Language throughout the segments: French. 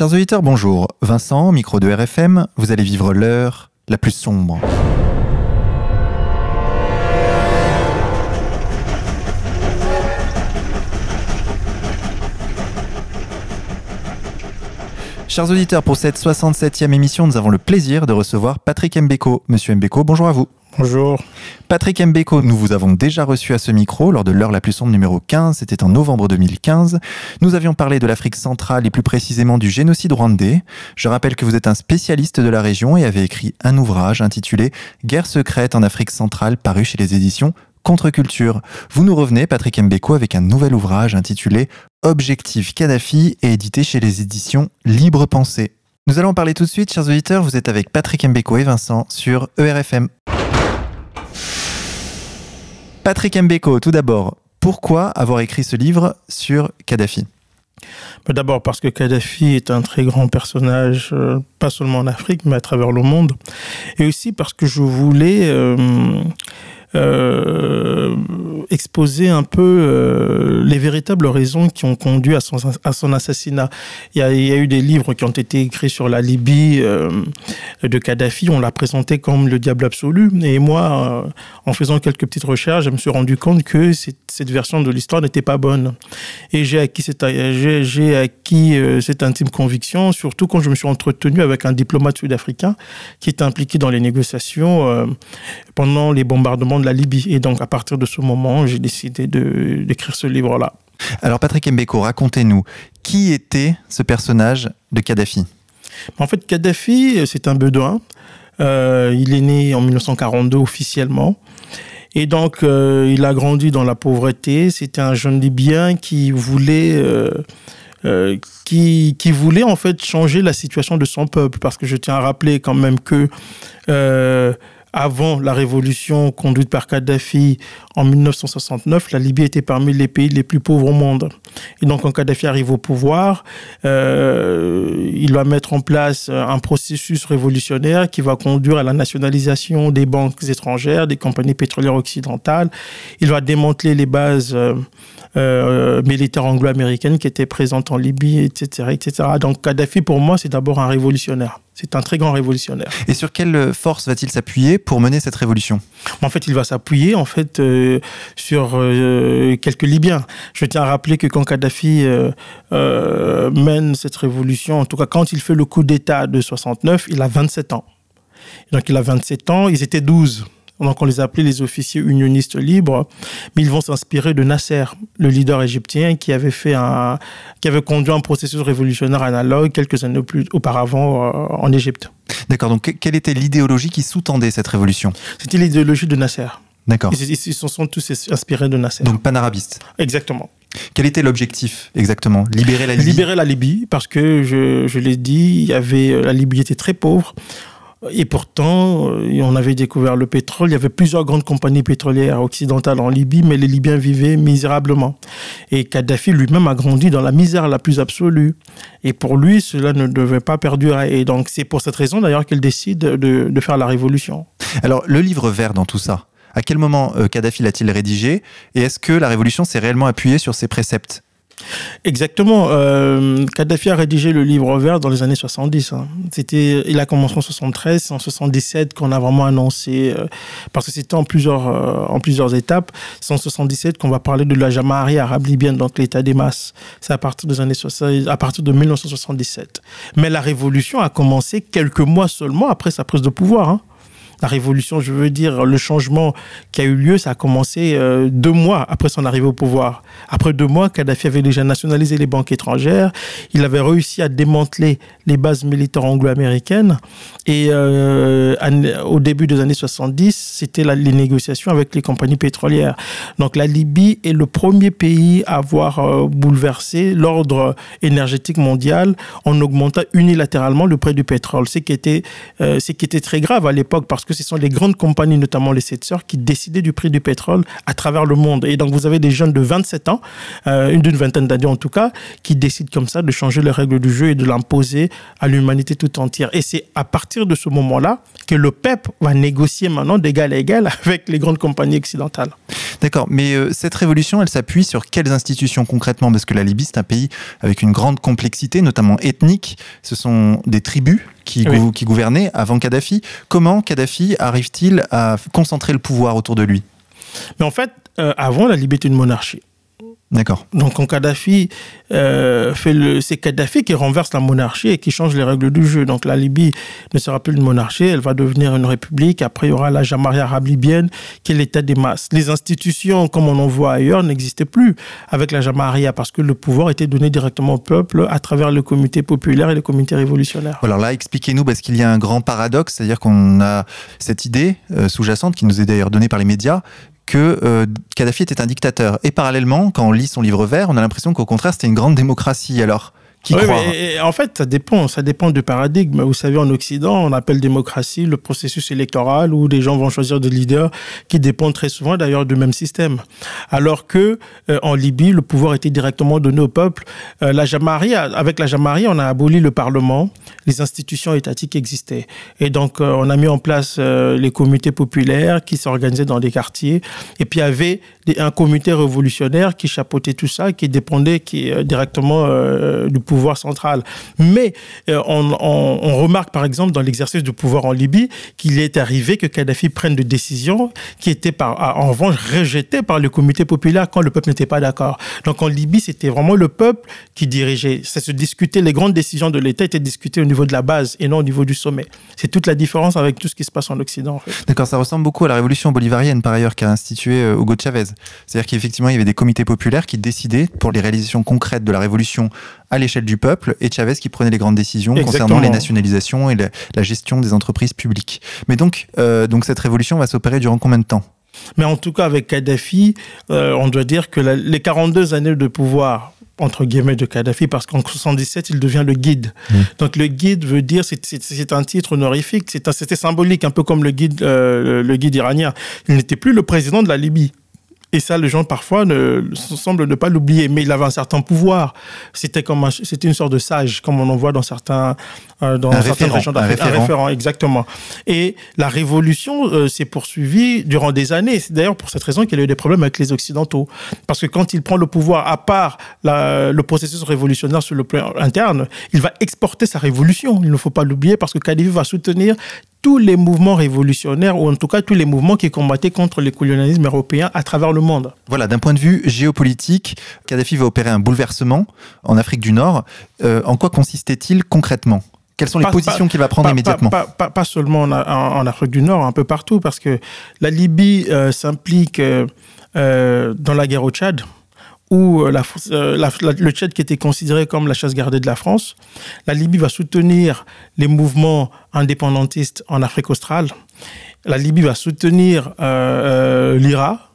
Chers auditeurs, bonjour. Vincent, micro de RFM, vous allez vivre l'heure la plus sombre. Chers auditeurs, pour cette 67e émission, nous avons le plaisir de recevoir Patrick Mbeko. Monsieur Mbeko, bonjour à vous. Bonjour. Patrick Mbeko, nous vous avons déjà reçu à ce micro lors de l'heure la plus sombre numéro 15, c'était en novembre 2015. Nous avions parlé de l'Afrique centrale et plus précisément du génocide rwandais. Je rappelle que vous êtes un spécialiste de la région et avez écrit un ouvrage intitulé Guerre secrète en Afrique centrale paru chez les éditions Contre-culture. Vous nous revenez, Patrick Mbeko, avec un nouvel ouvrage intitulé Objectif Kadhafi et édité chez les éditions Libre Pensée. Nous allons parler tout de suite, chers auditeurs. Vous êtes avec Patrick Mbeko et Vincent sur ERFM. Patrick Mbeko, tout d'abord, pourquoi avoir écrit ce livre sur Kadhafi? D'abord parce que Kadhafi est un très grand personnage, euh, pas seulement en Afrique, mais à travers le monde. Et aussi parce que je voulais euh, euh, exposer un peu euh, les véritables raisons qui ont conduit à son, à son assassinat. Il y, a, il y, a, eu des livres qui ont été écrits sur la Libye euh, de Kadhafi. On l'a présenté comme le diable absolu. Et moi, euh, en faisant quelques petites recherches, je me suis rendu compte que cette version de l'histoire n'était pas bonne. Et j'ai acquis, cette, j'ai, acquis euh, cette intime conviction, surtout quand je me suis entretenu avec un diplomate sud-africain qui était impliqué dans les négociations euh, pendant les bombardements de la Libye. Et donc, à partir de ce moment, j'ai décidé de, d'écrire ce livre-là. Alors, Patrick Mbeko, racontez-nous, qui était ce personnage de Kadhafi? En fait, Kadhafi, c'est un Bédouin. Euh, il est né en 1942 officiellement. Et donc, euh, il a grandi dans la pauvreté. C'était un jeune Libyen qui voulait... Euh, euh, qui, voulait en fait changer la situation de son peuple. Parce que je tiens à rappeler quand même que avant la révolution conduite par Kadhafi en 1969, la Libye était parmi les pays les plus pauvres au monde. Et donc, quand Kadhafi arrive au pouvoir, euh, il va mettre en place un processus révolutionnaire qui va conduire à la nationalisation des banques étrangères, des compagnies pétrolières occidentales. Il va démanteler les bases euh, euh, militaires anglo-américaines qui étaient présentes en Libye, etc., etc. Donc, Kadhafi, pour moi, c'est d'abord un révolutionnaire. C'est un très grand révolutionnaire. Et sur quelle force va-t-il s'appuyer pour mener cette révolution? En fait, il va s'appuyer en fait euh, sur euh, quelques Libyens. Je tiens à rappeler que quand Kadhafi euh, mène cette révolution, en tout cas quand il fait le coup d'État de 69, il a 27 ans. Donc il a 27 ans, ils étaient 12 donc on les appelait les officiers unionistes libres, mais ils vont s'inspirer de Nasser, le leader égyptien qui avait fait un, qui avait conduit un processus révolutionnaire analogue quelques années plus auparavant euh, en Égypte. D'accord. Donc quelle était l'idéologie qui sous-tendait cette révolution? C'était l'idéologie de Nasser. D'accord. Ils, ils se sont tous inspirés de Nasser. Donc panarabiste. Exactement. Quel était l'objectif exactement? Libérer la Libye? Libérer la Libye, parce que je, je l'ai dit, il y avait, la Libye était très pauvre. Et pourtant, on avait découvert le pétrole. Il y avait plusieurs grandes compagnies pétrolières occidentales en Libye, mais les Libyens vivaient misérablement. Et Kadhafi lui-même a grandi dans la misère la plus absolue. Et pour lui, cela ne devait pas perdurer. Et donc, c'est pour cette raison d'ailleurs qu'il décide de, de, faire la révolution. Alors, le livre vert dans tout ça, à quel moment euh, Kadhafi l'a-t-il rédigé? Et est-ce que la révolution s'est réellement appuyée sur ses préceptes? Exactement. Euh, Kadhafi a rédigé le livre vert dans les années 70. Hein. C'était, il a commencé en 73, c'est en 77 qu'on a vraiment annoncé, euh, parce que c'était en plusieurs, euh, en plusieurs étapes. C'est en 77 qu'on va parler de la Jamaharie arabe libyenne, donc l'état des masses. C'est à partir des années 60, à partir de 1977. Mais la révolution a commencé quelques mois seulement après sa prise de pouvoir. Hein la révolution, je veux dire, le changement qui a eu lieu, ça a commencé euh, deux mois après son arrivée au pouvoir. Après deux mois, Kadhafi avait déjà nationalisé les banques étrangères. Il avait réussi à démanteler les bases militaires anglo-américaines. Et euh, au début des années 70, c'était les négociations avec les compagnies pétrolières. Donc la Libye est le premier pays à avoir euh, bouleversé l'ordre énergétique mondial en augmentant unilatéralement le prix du pétrole. Ce qui était, ce qui était très grave à l'époque parce que que ce sont les grandes compagnies, notamment les sept sœurs, qui décidaient du prix du pétrole à travers le monde. Et donc, vous avez des jeunes de 27 ans, euh, une d'une vingtaine d'années en tout cas, qui décident comme ça de changer les règles du jeu et de l'imposer à l'humanité tout entière. Et c'est à partir de ce moment-là que le PEP va négocier maintenant d'égal à égal avec les grandes compagnies occidentales. D'accord, mais euh, cette révolution, elle s'appuie sur quelles institutions concrètement? Parce que la Libye, c'est un pays avec une grande complexité, notamment ethnique. Ce sont des tribus qui, qui gouvernaient avant Kadhafi. Comment Kadhafi arrive-t-il à concentrer le pouvoir autour de lui? Mais en fait, euh, avant, la Libye était une monarchie. D'accord. Donc quand Kadhafi euh, fait le, c'est Kadhafi qui renverse la monarchie et qui change les règles du jeu. Donc la Libye ne sera plus une monarchie, elle va devenir une république. Après il y aura la Jamarie arabe libyenne qui est l'état des masses. Les institutions comme on en voit ailleurs n'existaient plus avec la Jamaria parce que le pouvoir était donné directement au peuple à travers le comité populaire et le comité révolutionnaire. Alors là expliquez-nous parce qu'il y a un grand paradoxe, c'est-à-dire qu'on a cette idée euh, sous-jacente qui nous est d'ailleurs donnée par les médias que euh, Kadhafi était un dictateur. Et parallèlement, quand on lit son livre vert, on a l'impression qu'au contraire, c'était une grande démocratie. Alors, en fait, ça dépend, ça dépend du paradigme. Vous savez, en Occident, on appelle démocratie le processus électoral où des gens vont choisir des leaders qui dépendent très souvent d'ailleurs du même système. Alors que euh, en Libye, le pouvoir était directement donné au peuple. Euh, la Jamarie, avec la Jamarie, on a aboli le Parlement, les institutions étatiques existaient, et donc euh, on a mis en place les comités populaires qui s'organisaient dans des quartiers, et puis il y avait un comité révolutionnaire qui chapeautait tout ça, qui dépendait qui, directement du pouvoir pouvoir central. Mais euh, on, remarque par exemple dans l'exercice du pouvoir en Libye qu'il est arrivé que Kadhafi prenne des décisions qui étaient par, en revanche rejetées par le comité populaire quand le peuple n'était pas d'accord. Donc en Libye, c'était vraiment le peuple qui dirigeait. Ça se discutait, les grandes décisions de l'État étaient discutées au niveau de la base et non au niveau du sommet. C'est toute la différence avec tout ce qui se passe en Occident. D'accord, ça ressemble beaucoup à la révolution bolivarienne par ailleurs qu'a institué euh, Hugo Chavez. C'est-à-dire qu'effectivement, il y avait des comités populaires qui décidaient pour les réalisations concrètes de la révolution à l'échelle du peuple et Chavez qui prenait les grandes décisions concernant les nationalisations et la, gestion des entreprises publiques. Mais donc, euh, donc cette révolution va s'opérer durant combien de temps? Mais en tout cas, avec Kadhafi, euh, on doit dire que les 42 années de pouvoir entre guillemets de Kadhafi parce qu'en 77 il devient le guide. Mmh. Donc le guide veut dire c'est un titre honorifique, c'était symbolique un peu comme le guide euh, le guide iranien. Il n'était plus le président de la Libye. Et ça, les gens parfois ne, semblent ne pas l'oublier, mais il avait un certain pouvoir. C'était comme c'était une sorte de sage, comme on en voit dans certains euh, dans certaines régions d'Afrique. Un, référent, exactement. Et la révolution euh, s'est poursuivie durant des années. C'est d'ailleurs pour cette raison qu'il a eu des problèmes avec les Occidentaux, parce que quand il prend le pouvoir, à part le processus révolutionnaire sur le plan interne, il va exporter sa révolution. Il ne faut pas l'oublier, parce que Kadhafi va soutenir tous les mouvements révolutionnaires, ou en tout cas tous les mouvements qui combattaient contre le colonialisme européen à travers le monde. Voilà, d'un point de vue géopolitique, Kadhafi va opérer un bouleversement en Afrique du Nord. Euh, en quoi consistait-il concrètement? Quelles sont les positions qu'il va prendre immédiatement? pas, seulement en, Afrique du Nord, un peu partout, parce que la Libye euh, s'implique euh, dans la guerre au Tchad où euh, euh, le Tchad qui était considéré comme la chasse gardée de la France, la Libye va soutenir les mouvements indépendantistes en Afrique australe, la Libye va soutenir euh, l'IRA,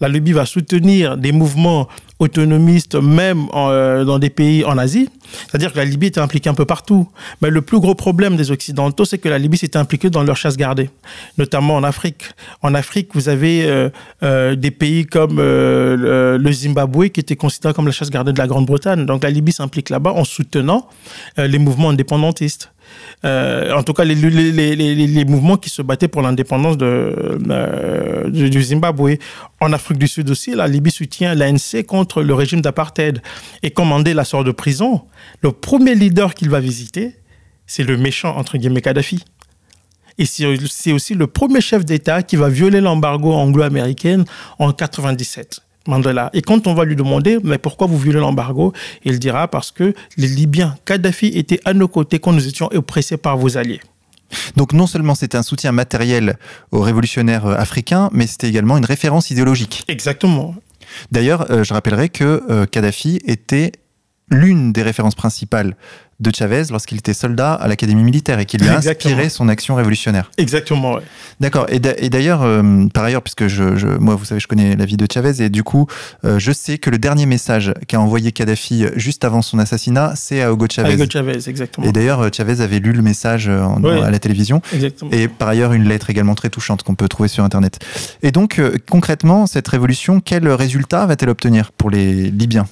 la Libye va soutenir des mouvements autonomistes, même euh, dans des pays en Asie. C'est-à-dire que la Libye était impliquée un peu partout. Mais le plus gros problème des Occidentaux, c'est que la Libye s'était impliquée dans leur chasse gardée, notamment en Afrique. En Afrique, vous avez euh, euh, des pays comme le Zimbabwe qui était considéré comme la chasse gardée de la Grande-Bretagne. Donc la Libye s'implique là-bas en soutenant les mouvements indépendantistes. Euh, en tout cas les, mouvements qui se battaient pour l'indépendance euh, du Zimbabwe. En Afrique du Sud aussi, la Libye soutient l'ANC contre le régime d'apartheid. Et quand Mandela sort de prison, le premier leader qu'il va visiter, c'est le méchant, entre guillemets, Kadhafi. Et c'est aussi le premier chef d'État qui va violer l'embargo anglo-américain en 97. Mandela. Et quand on va lui demander, mais pourquoi vous violez l'embargo Il dira parce que les Libyens, Kadhafi était à nos côtés quand nous étions oppressés par vos alliés. Donc non seulement c'était un soutien matériel aux révolutionnaires euh, africains, mais c'était également une référence idéologique. Exactement. D'ailleurs, euh, je rappellerai que euh, Kadhafi était l'une des références principales de Chavez lorsqu'il était soldat à l'académie militaire et qui lui a inspiré son action révolutionnaire. Exactement, ouais. D'accord. Et d'ailleurs, euh, par ailleurs, puisque je, moi, vous savez, je connais la vie de Chavez et du coup, euh, je sais que le dernier message qu'a envoyé Kadhafi juste avant son assassinat, c'est à Hugo Chavez. Hugo Chavez, exactement. Et d'ailleurs, Chavez avait lu le message à la télévision. Exactement. Et par ailleurs, une lettre également très touchante qu'on peut trouver sur Internet. Et donc, euh, concrètement, cette révolution, quel résultat va-t-elle obtenir pour les Libyens?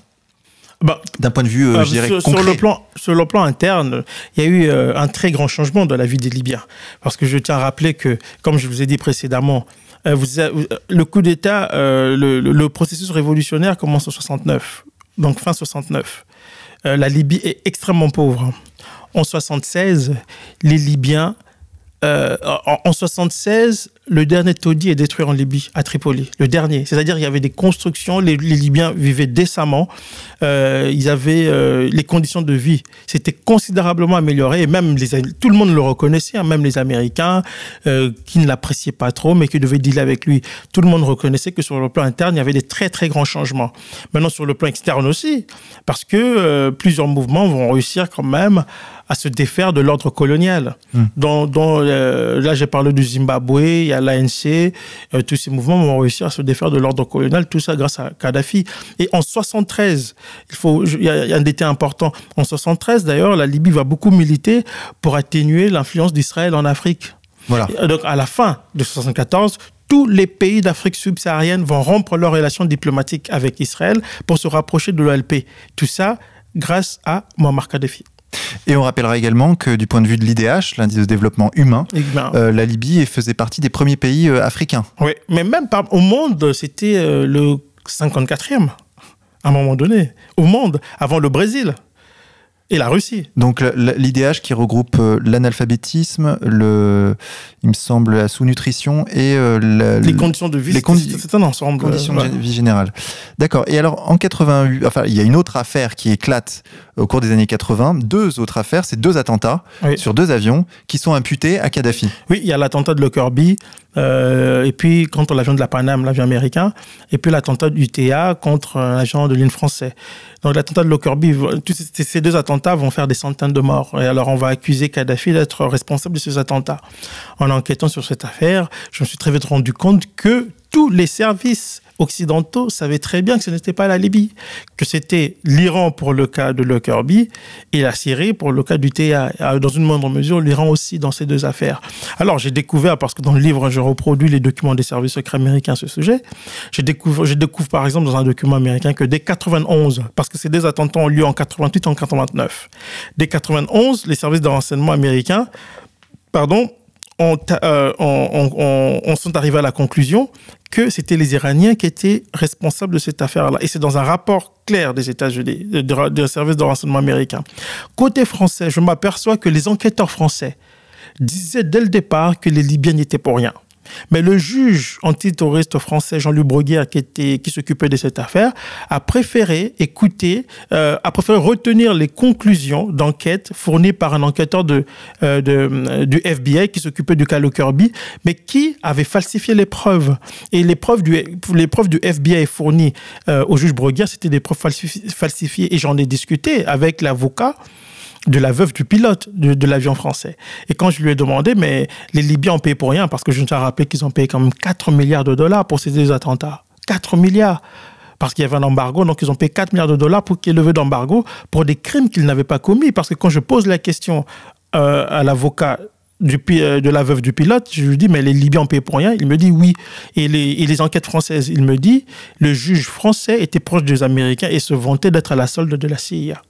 Bah, D'un point de vue, euh, je dirais, sur, concret. Sur le, plan, sur le plan interne, il y a eu un très grand changement dans la vie des Libyens. Parce que je tiens à rappeler que, comme je vous ai dit précédemment, vous, le coup d'État, le, le, processus révolutionnaire commence en 69, donc fin 69. la Libye est extrêmement pauvre. En 76, les Libyens euh, en, en, 76, le dernier taudis est détruit en Libye, à Tripoli. Le dernier. C'est-à-dire qu'il y avait des constructions, les, Libyens vivaient décemment, euh, ils avaient euh, les conditions de vie. C'était considérablement amélioré et même les, tout le monde le reconnaissait, hein, même les Américains qui ne l'appréciaient pas trop, mais qui devaient dealer avec lui. Tout le monde reconnaissait que sur le plan interne, il y avait des très très grands changements. Maintenant, sur le plan externe aussi, parce que plusieurs mouvements vont réussir quand même à se défaire de l'ordre colonial. Dont, euh, là, j'ai parlé du Zimbabwe, il y a l'ANC, euh, tous ces mouvements vont réussir à se défaire de l'ordre colonial, tout ça grâce à Kadhafi. Et en 73, il, faut, il y a un détail important. En 73, d'ailleurs, la Libye va beaucoup militer pour atténuer l'influence d'Israël en Afrique. Voilà. donc, à la fin de 74, tous les pays d'Afrique subsaharienne vont rompre leurs relations diplomatiques avec Israël pour se rapprocher de l'OLP. Tout ça grâce à Muammar Kadhafi. Et on rappellera également que du point de vue de l'IDH, l'indice de développement humain, euh, la Libye faisait partie des premiers pays euh, africains. Oui, mais même au monde, c'était euh, le 54e à un moment donné, au monde, avant le Brésil et la Russie. Donc l'IDH qui regroupe euh, l'analphabétisme, le, il me semble la sous-nutrition et euh, les conditions de vie. Les c'est un ensemble. Conditions de vie générale. D'accord. Et alors en 88, enfin il y a une autre affaire qui éclate au cours des années 80. Deux autres affaires, c'est deux attentats sur deux avions qui sont imputés à Kadhafi. Oui, il y a l'attentat de Lockerbie euh, et puis contre l'avion de la Paname, l'avion américain, et puis l'attentat du TA contre un agent de ligne français. Donc l'attentat de Lockerbie, ces deux attentats vont faire des centaines de morts. Et alors on va accuser Kadhafi d'être responsable de ces attentats. En enquêtant sur cette affaire, je me suis très vite rendu compte que tous les services occidentaux savaient très bien que ce n'était pas la Libye, que c'était l'Iran pour le cas de Lockerbie et la Syrie pour le cas du TA. Dans une moindre mesure, l'Iran aussi dans ces deux affaires. Alors j'ai découvert, parce que dans le livre, je reproduis les documents des services secrets américains à ce sujet, j'ai découvert, je découvre par exemple dans un document américain que dès 91, parce que ces deux attentats ont lieu en 88 et en 89, dès 91, les services de renseignement américains, pardon, on, euh, on, sont arrivés à la conclusion que c'était les Iraniens qui étaient responsables de cette affaire-là. Et c'est dans un rapport clair des États-Unis, des services de renseignement américains. Côté français, je m'aperçois que les enquêteurs français disaient dès le départ que les Libyens n'étaient pour rien. Mais le juge antiterroriste français Jean-Luc Bruguière, qui, s'occupait de cette affaire, a préféré écouter, euh, a préféré retenir les conclusions d'enquête fournies par un enquêteur euh, euh, du FBI qui s'occupait du cas Kirby, mais qui avait falsifié les preuves. Et les preuves du, FBI fournies au juge Bruguière, c'était des preuves falsifiées. Et j'en ai discuté avec l'avocat de la veuve du pilote de, l'avion français. Et quand je lui ai demandé, mais les Libyens ont payé pour rien, parce que je me suis rappelé qu'ils ont payé quand même 4 milliards de dollars pour ces deux attentats. 4 milliards parce qu'il y avait un embargo, donc ils ont payé 4 milliards de dollars pour qu'il y ait levé d'embargo pour des crimes qu'ils n'avaient pas commis. Parce que quand je pose la question euh, à l'avocat euh, de la veuve du pilote, je lui dis, mais les Libyens ont payé pour rien? Il me dit oui. Et les, et les enquêtes françaises, il me dit, le juge français était proche des Américains et se vantait d'être à la solde de la CIA.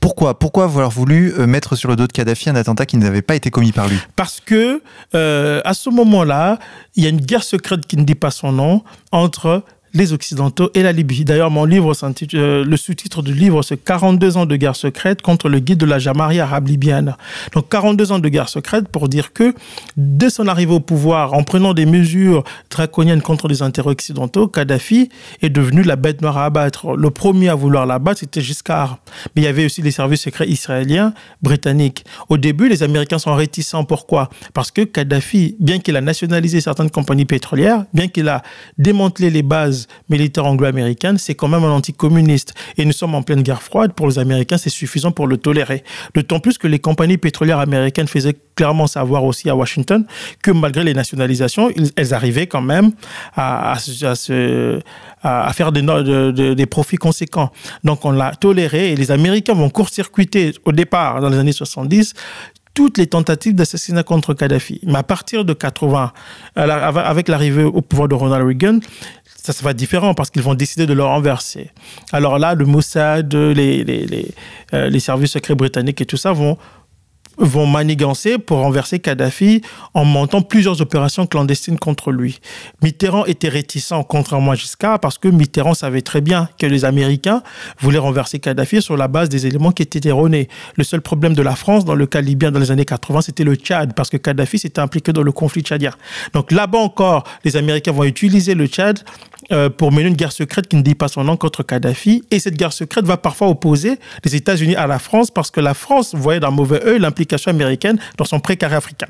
Pourquoi Pourquoi avoir voulu euh, mettre sur le dos de Kadhafi un attentat qui n'avait pas été commis par lui? Parce que euh, à ce moment-là, il y a une guerre secrète qui ne dit pas son nom entre les Occidentaux et la Libye. D'ailleurs, mon livre, euh, le sous-titre du livre, c'est 42 ans de guerre secrète contre le guide de la Jamarie arabe libyenne. Donc 42 ans de guerre secrète pour dire que dès son arrivée au pouvoir, en prenant des mesures draconiennes contre les intérêts occidentaux, Kadhafi est devenu la bête noire à abattre. Le premier à vouloir l'abattre, c'était Giscard. Mais il y avait aussi les services secrets israéliens, britanniques. Au début, les Américains sont réticents. Pourquoi? Parce que Kadhafi, bien qu'il a nationalisé certaines compagnies pétrolières, bien qu'il a démantelé les bases militaire anglo-américaine, c'est quand même un anticommuniste. Et nous sommes en pleine guerre froide. Pour les Américains, c'est suffisant pour le tolérer. D'autant plus que les compagnies pétrolières américaines faisaient clairement savoir aussi à Washington que malgré les nationalisations, elles arrivaient quand même à, faire des, des profits conséquents. Donc on l'a toléré et les Américains vont court-circuiter au départ, dans les années 70, toutes les tentatives d'assassinat contre Kadhafi. Mais à partir de 80, avec l'arrivée au pouvoir de Ronald Reagan, ça sera différent parce qu'ils vont décider de le renverser. Alors là, le Mossad, les, les, les, euh, les services secrets britanniques et tout ça vont vont manigancer pour renverser Kadhafi en montant plusieurs opérations clandestines contre lui. Mitterrand était réticent, contrairement à Giscard, parce que Mitterrand savait très bien que les Américains voulaient renverser Kadhafi sur la base des éléments qui étaient erronés. Le seul problème de la France dans le cas libyen dans les années 80, c'était le Tchad, parce que Kadhafi s'était impliqué dans le conflit tchadien. Donc là-bas encore, les Américains vont utiliser le Tchad euh, pour mener une guerre secrète qui ne dit pas son nom contre Kadhafi. Et cette guerre secrète va parfois opposer les États-Unis à la France parce que la France voyait d'un mauvais œil l'implication américaine dans son précaré africain.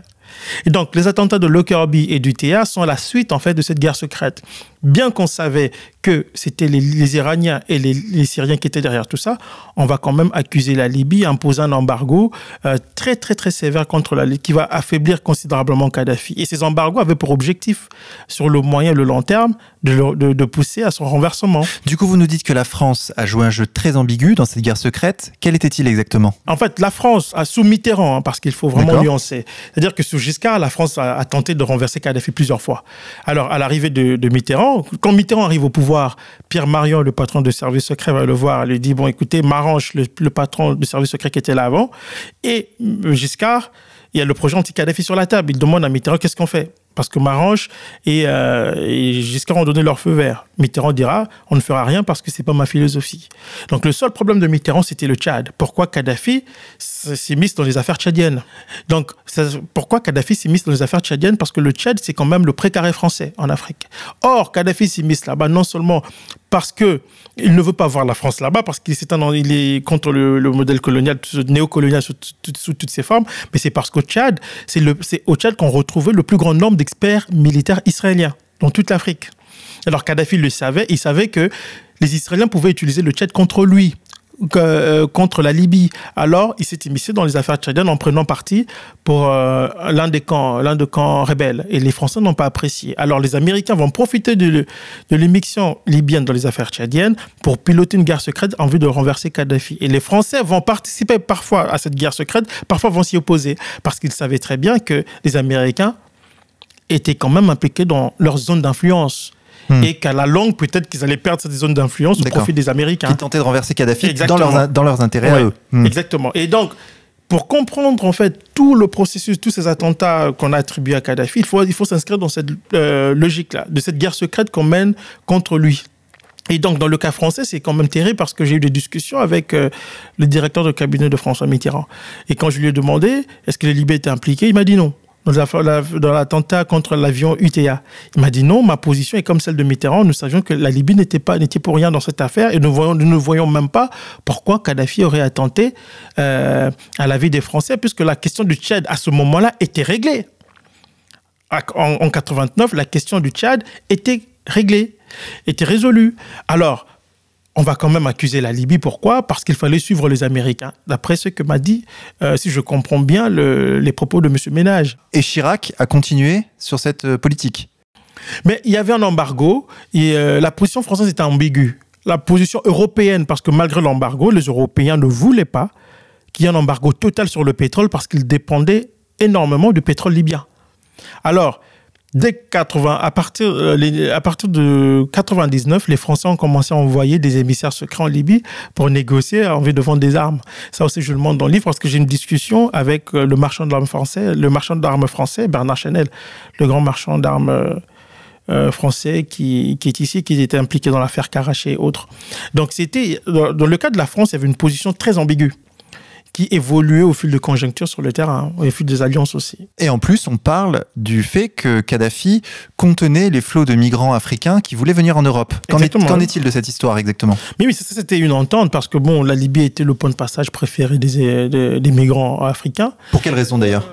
Et donc, les attentats de Lockerbie et du TA sont la suite, en fait, de cette guerre secrète. Bien qu'on savait que c'était les, Iraniens et les, Syriens qui étaient derrière tout ça, on va quand même accuser la Libye, imposer un embargo euh, très, très, très sévère contre la Libye, qui va affaiblir considérablement Kadhafi. Et ces embargos avaient pour objectif, sur le moyen et le long terme, de, de, pousser à son renversement. Du coup, vous nous dites que la France a joué un jeu très ambigu dans cette guerre secrète. Quel était-il exactement? En fait, la France a sous Mitterrand, hein, parce qu'il faut vraiment nuancer. C'est-à-dire que Giscard, la France a, tenté de renverser Kadhafi plusieurs fois. Alors, à l'arrivée de, Mitterrand, quand Mitterrand arrive au pouvoir, Pierre Marion, le patron de service secret, va le voir. Il lui dit Bon, écoutez, Marange, le, patron de service secret qui était là avant, et Giscard, il y a le projet anti-Kadhafi sur la table. Il demande à Mitterrand Qu'est-ce qu'on fait? Parce que Marange et, euh, et, Giscard ont donné leur feu vert. Mitterrand dira on ne fera rien parce que c'est pas ma philosophie. Donc le seul problème de Mitterrand c'était le Tchad. Pourquoi Kadhafi s'est mis dans les affaires tchadiennes? Donc pourquoi Kadhafi s'est mis dans les affaires tchadiennes? Parce que le Tchad c'est quand même le précaré français en Afrique. Or Kadhafi s'est mis là-bas non seulement parce que il ne veut pas voir la France là-bas parce qu'il est, contre le, modèle colonial, néocolonial sous, sous, toutes ses formes, mais c'est parce qu'au Tchad, c'est au Tchad qu'on retrouvait le plus grand nombre d'experts militaires israéliens dans toute l'Afrique. Alors Kadhafi le savait, il savait que les Israéliens pouvaient utiliser le Tchad contre lui. Euh, contre la Libye. Alors, il s'est immiscé dans les affaires tchadiennes en prenant parti pour euh, l'un des camps, l'un des camps rebelles. Et les Français n'ont pas apprécié. Alors, les Américains vont profiter de, de libyenne dans les affaires tchadiennes pour piloter une guerre secrète en vue de renverser Kadhafi. Et les Français vont participer parfois à cette guerre secrète, parfois vont s'y opposer, parce qu'ils savaient très bien que les Américains étaient quand même impliqués dans leur zone d'influence. Hmm. et qu'à la longue, peut-être qu'ils allaient perdre cette zone d'influence au profit des Américains. Qui tentaient de renverser Kadhafi dans leurs, dans leurs, intérêts à eux. Hmm. Exactement. Et donc, pour comprendre en fait tout le processus, tous ces attentats qu'on a attribués à Kadhafi, il faut, il faut s'inscrire dans cette euh, logique-là, de cette guerre secrète qu'on mène contre lui. Et donc, dans le cas français, c'est quand même terrible parce que j'ai eu des discussions avec euh, le directeur de cabinet de François Mitterrand. Et quand je lui ai demandé est-ce que les Libyens étaient impliqués, il m'a dit non dans l'attentat contre l'avion UTA. Il m'a dit non, ma position est comme celle de Mitterrand. Nous savions que la Libye n'était pas n'était pour rien dans cette affaire et nous, ne voyons même pas pourquoi Kadhafi aurait attenté euh, à la vie des Français, puisque la question du Tchad à ce moment-là était réglée. En, en 89, la question du Tchad était réglée, était résolue. Alors, on va quand même accuser la Libye. Pourquoi? Parce qu'il fallait suivre les Américains. D'après ce que m'a dit, euh, si je comprends bien, les propos de M. Ménage. Et Chirac a continué sur cette euh, politique Mais il y avait un embargo et euh, la position française était ambiguë. La position européenne, parce que malgré l'embargo, les Européens ne voulaient pas qu'il y ait un embargo total sur le pétrole parce qu'ils dépendaient énormément du pétrole libyen. Alors, dès 80, à partir, euh, à partir de 99, les Français ont commencé à envoyer des émissaires secrets en Libye pour négocier en vue de vendre des armes. Ça aussi, je le montre dans le livre parce que j'ai une discussion avec euh, le marchand d'armes français, le marchand d'armes français, Bernard Chanel, le grand marchand d'armes euh, français qui, qui, est ici, qui était impliqué dans l'affaire Karaché et autres. Donc, c'était, dans le cas de la France, il y avait une position très ambiguë qui évoluait au fil de conjoncture sur le terrain, au fil des alliances aussi. Et en plus, on parle du fait que Kadhafi contenait les flots de migrants africains qui voulaient venir en Europe. Qu'en est-il de cette histoire exactement? Mais oui, c'était une entente parce que bon, la Libye était le point de passage préféré des, des, migrants africains. Pour quelle raison d'ailleurs?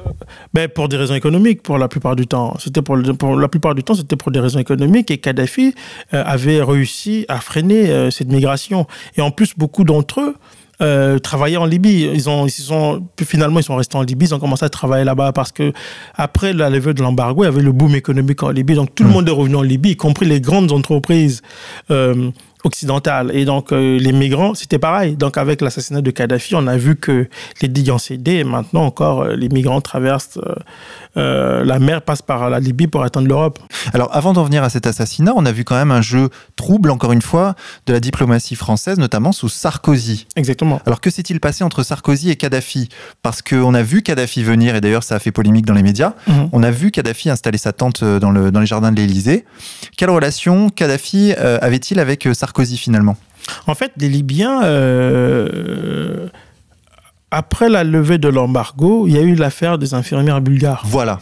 Ben, Pour des raisons économiques, pour la plupart du temps. C'était pour, pour, la plupart du temps, c'était pour des raisons économiques et Kadhafi euh, avait réussi à freiner euh, cette migration. Et en plus, beaucoup d'entre eux euh, travailler en Libye. Ils ont, ils sont, finalement, ils sont restés en Libye. Ils ont commencé à travailler là-bas parce que après la levée de l'embargo, il y avait le boom économique en Libye. Donc tout le hmm. monde est revenu en Libye, y compris les grandes entreprises. Euh, occidentale. Et donc, euh, les migrants, c'était pareil. Donc, avec l'assassinat de Kadhafi, on a vu que les digues ont cédé et maintenant encore, euh, les migrants traversent euh, la mer, passent par la Libye pour atteindre l'Europe. Alors, avant d'en venir à cet assassinat, on a vu quand même un jeu trouble, encore une fois, de la diplomatie française, notamment sous Sarkozy. Exactement. Alors, que s'est-il passé entre Sarkozy et Kadhafi? Parce qu'on a vu Kadhafi venir, et d'ailleurs, ça a fait polémique dans les médias. Mhm. On a vu Kadhafi installer sa tente dans, le, dans les jardins de l'Élysée. Quelle relation Kadhafi avait-il avec Sarkozy? Sarkozy finalement En fait, les Libyens, euh, après la levée de l'embargo, il y a eu l'affaire des infirmières bulgares. Voilà.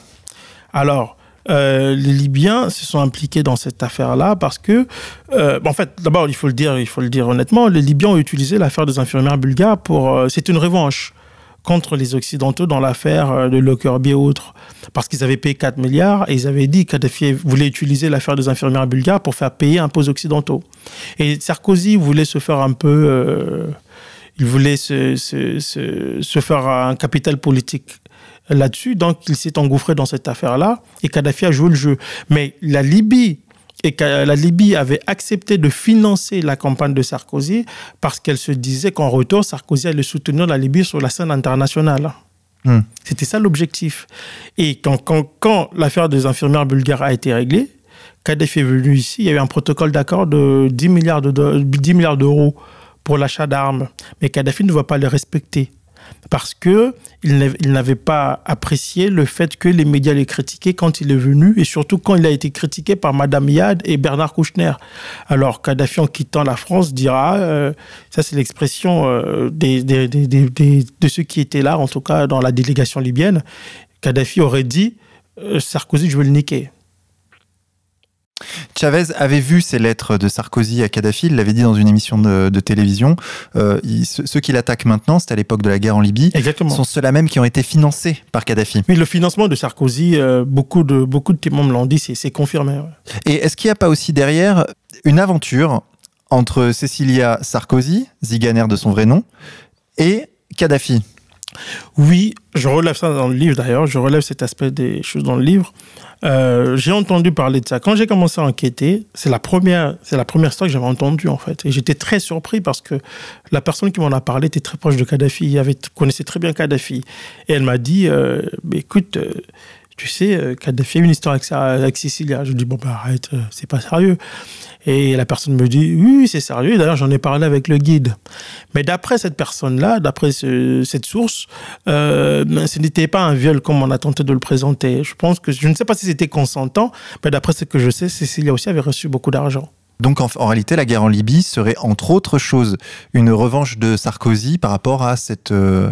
Alors, euh, les Libyens se sont impliqués dans cette affaire-là parce que, euh, en fait, d'abord, il faut le dire, il faut le dire honnêtement, les Libyens ont utilisé l'affaire des infirmières bulgares pour, c'est une revanche contre les Occidentaux dans l'affaire euh, de Lockerbie et autres. Parce qu'ils avaient payé 4 milliards et ils avaient dit que voulait utiliser l'affaire des infirmières bulgares pour faire payer un aux Occidentaux. Et Sarkozy voulait se faire un peu. Euh, il voulait se, se, se, se, faire un capital politique là-dessus. Donc il s'est engouffré dans cette affaire-là et Kadhafi a joué le jeu. Mais la Libye et que la Libye avait accepté de financer la campagne de Sarkozy parce qu'elle se disait qu'en retour, Sarkozy allait soutenir la Libye sur la scène internationale. Hmm. C'était ça l'objectif. Et quand, quand, quand l'affaire des infirmières bulgares a été réglée, Kadhafi est venu ici, il y a eu un protocole d'accord de 10 milliards d'euros pour l'achat d'armes. Mais Kadhafi ne va pas le respecter parce que il n'avait pas apprécié le fait que les médias les critiquaient quand il est venu et surtout quand il a été critiqué par Madame Yad et Bernard Kouchner. Alors Kadhafi en quittant la France dira, euh, ça c'est l'expression euh, de ceux qui étaient là, en tout cas dans la délégation libyenne, Kadhafi aurait dit euh, Sarkozy je veux le niquer. Chavez avait vu ces lettres de Sarkozy à Kadhafi, il l'avait dit dans une émission de, télévision. Euh, ceux qui l'attaquent maintenant, c'était à l'époque de la guerre en Libye, sont ceux-là même qui ont été financés par Kadhafi. Mais le financement de Sarkozy, euh, beaucoup, de, beaucoup de témoins me l'ont dit, c'est confirmé. Et est-ce qu'il n'y a pas aussi derrière une aventure entre Cecilia Sarkozy, Ziganer de son vrai nom, et Kadhafi? Oui, je relève ça dans le livre d'ailleurs, je relève cet aspect des choses dans le livre. Euh, j'ai entendu parler de ça. Quand j'ai commencé à enquêter, c'est la première, c'est la première histoire que j'avais entendue en fait. Et j'étais très surpris parce que la personne qui m'en a parlé était très proche de Kadhafi, avait, connaissait très bien Kadhafi. Et elle m'a dit, euh, écoute, euh, tu sais, Kadhafi a une histoire avec, ça, avec Cécilia. Je dis, bon, bah arrête, c'est pas sérieux. Et la personne me dit, oui, c'est sérieux. D'ailleurs, j'en ai parlé avec le guide. Mais d'après cette personne-là, d'après cette source, euh, ce n'était pas un viol comme on a tenté de le présenter. Je pense que, je ne sais pas si c'était consentant, mais d'après ce que je sais, Cécilia aussi avait reçu beaucoup d'argent. Donc en, réalité, la guerre en Libye serait entre autres choses une revanche de Sarkozy par rapport à cette, euh,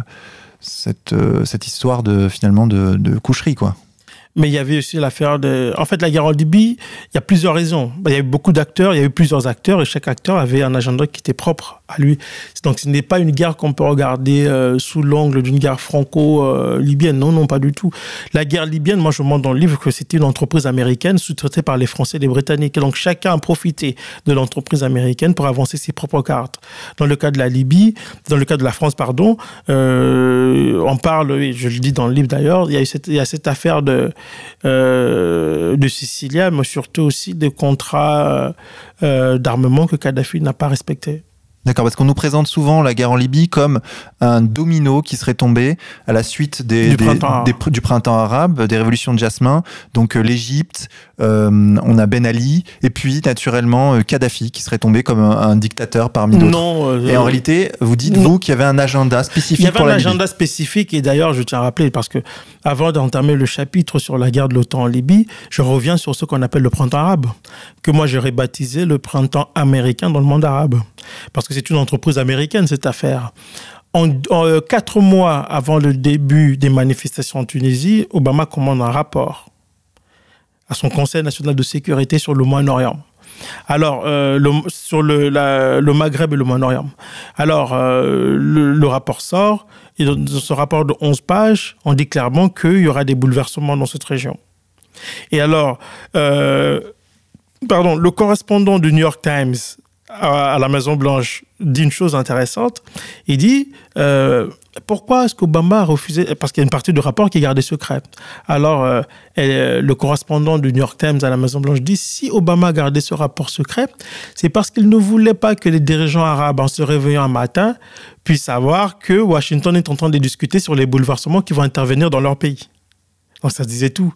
cette, euh, histoire de finalement de coucherie, quoi mais il y avait aussi l'affaire de... En fait, la guerre en Libye, il y a plusieurs raisons. Il y a eu beaucoup d'acteurs, il y a eu plusieurs acteurs, et chaque acteur avait un agenda qui était propre à lui. Donc, ce n'est pas une guerre qu'on peut regarder euh, sous l'angle d'une guerre franco-libyenne. Non, non, pas du tout. La guerre libyenne, moi, je montre dans le livre que c'était une entreprise américaine sous-traitée par les Français et les Britanniques. Et donc, chacun a profité de l'entreprise américaine pour avancer ses propres cartes. Dans le cas de la Libye, dans le cas de la France, pardon, euh, on parle, et je le dis dans le livre d'ailleurs, il il y a cette affaire de euh, de Sicilia, mais surtout aussi des contrats euh, d'armement que Kadhafi n'a pas respectés. D'accord, parce qu'on nous présente souvent la guerre en Libye comme un domino qui serait tombé à la suite des, du, printemps, arabe, des révolutions de Jasmin. Donc euh, l'Égypte, euh, on a Ben Ali, et puis naturellement euh, Kadhafi qui serait tombé comme un, dictateur parmi d'autres. Non. et en réalité, vous dites vous qu'il y avait un agenda spécifique. Il y avait un agenda spécifique, et d'ailleurs, je tiens à rappeler parce que avant d'entamer le chapitre sur la guerre de l'OTAN en Libye, je reviens sur ce qu'on appelle le printemps arabe, que moi j'aurais baptisé le printemps américain dans le monde arabe, parce que c'est une entreprise américaine, cette affaire. En, euh, quatre mois avant le début des manifestations en Tunisie, Obama commande un rapport à son Conseil national de sécurité sur le Moyen-Orient. Alors, euh, sur le, le, Maghreb et le Moyen-Orient. Alors, euh, le, rapport sort, et dans, ce rapport de 11 pages, on dit clairement qu'il y aura des bouleversements dans cette région. Et alors, pardon, le correspondant du New York Times à la Maison Blanche dit une chose intéressante. Il dit euh, pourquoi est-ce qu'Obama a refusé Parce qu'il y a une partie du rapport qui est gardée secret. Alors, euh, le correspondant du New York Times à la Maison Blanche dit si Obama a gardé ce rapport secret, c'est parce qu'il ne voulait pas que les dirigeants arabes, en se réveillant un matin, puissent savoir que Washington est en train de discuter sur les bouleversements qui vont intervenir dans leur pays. Donc ça disait tout.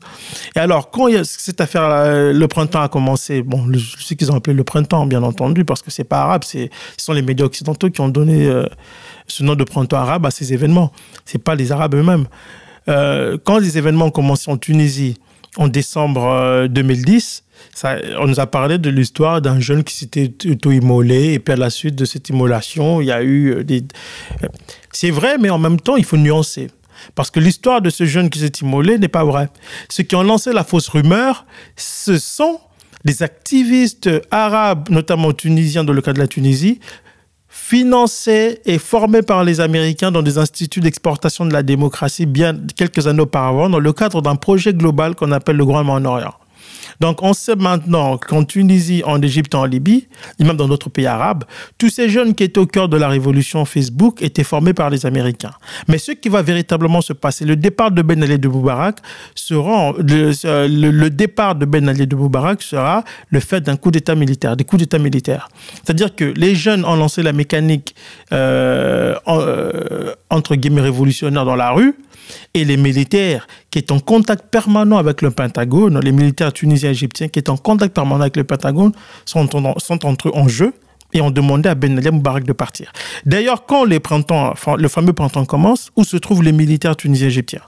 Et alors, quand cette affaire, le printemps a commencé, bon, je sais qu'ils ont appelé le printemps, bien entendu, parce que c'est pas arabe, ce sont les médias occidentaux qui ont donné euh, ce nom de printemps arabe à ces événements. C'est pas les Arabes eux-mêmes. Euh, quand les événements ont commencé en Tunisie en décembre 2010, euh, ça, on nous a parlé de l'histoire d'un jeune qui s'était auto-immolé, et puis à la suite de cette immolation, il y a eu des... C'est vrai, mais en même temps, il faut nuancer. Parce que l'histoire de ce jeune qui s'est immolé n'est pas vraie. Ceux qui ont lancé la fausse rumeur, ce sont des activistes arabes, notamment tunisiens dans le cas de la Tunisie, financés et formés par les Américains dans des instituts d'exportation de la démocratie bien quelques années auparavant, dans le cadre d'un projet global qu'on appelle le Grand Moyen-Orient. Donc on sait maintenant qu'en Tunisie, en Égypte, en Libye, et même dans d'autres pays arabes, tous ces jeunes qui étaient au cœur de la révolution Facebook étaient formés par les Américains. Mais ce qui va véritablement se passer, le départ de Ben Ali de Moubarak Ben sera le fait d'un coup d'État militaire, des d'État. C'est-à-dire que les jeunes ont lancé la mécanique euh, euh, entre guillemets révolutionnaire dans la rue, et les militaires qui est en contact permanent avec le Pentagone, les militaires tunisiens égyptiens qui est en contact permanent avec le Pentagone, sont, entre eux en jeu et ont demandé à Ben Ali Moubarak de partir. D'ailleurs, quand les printemps, le fameux printemps commence, où se trouvent les militaires tunisiens égyptiens?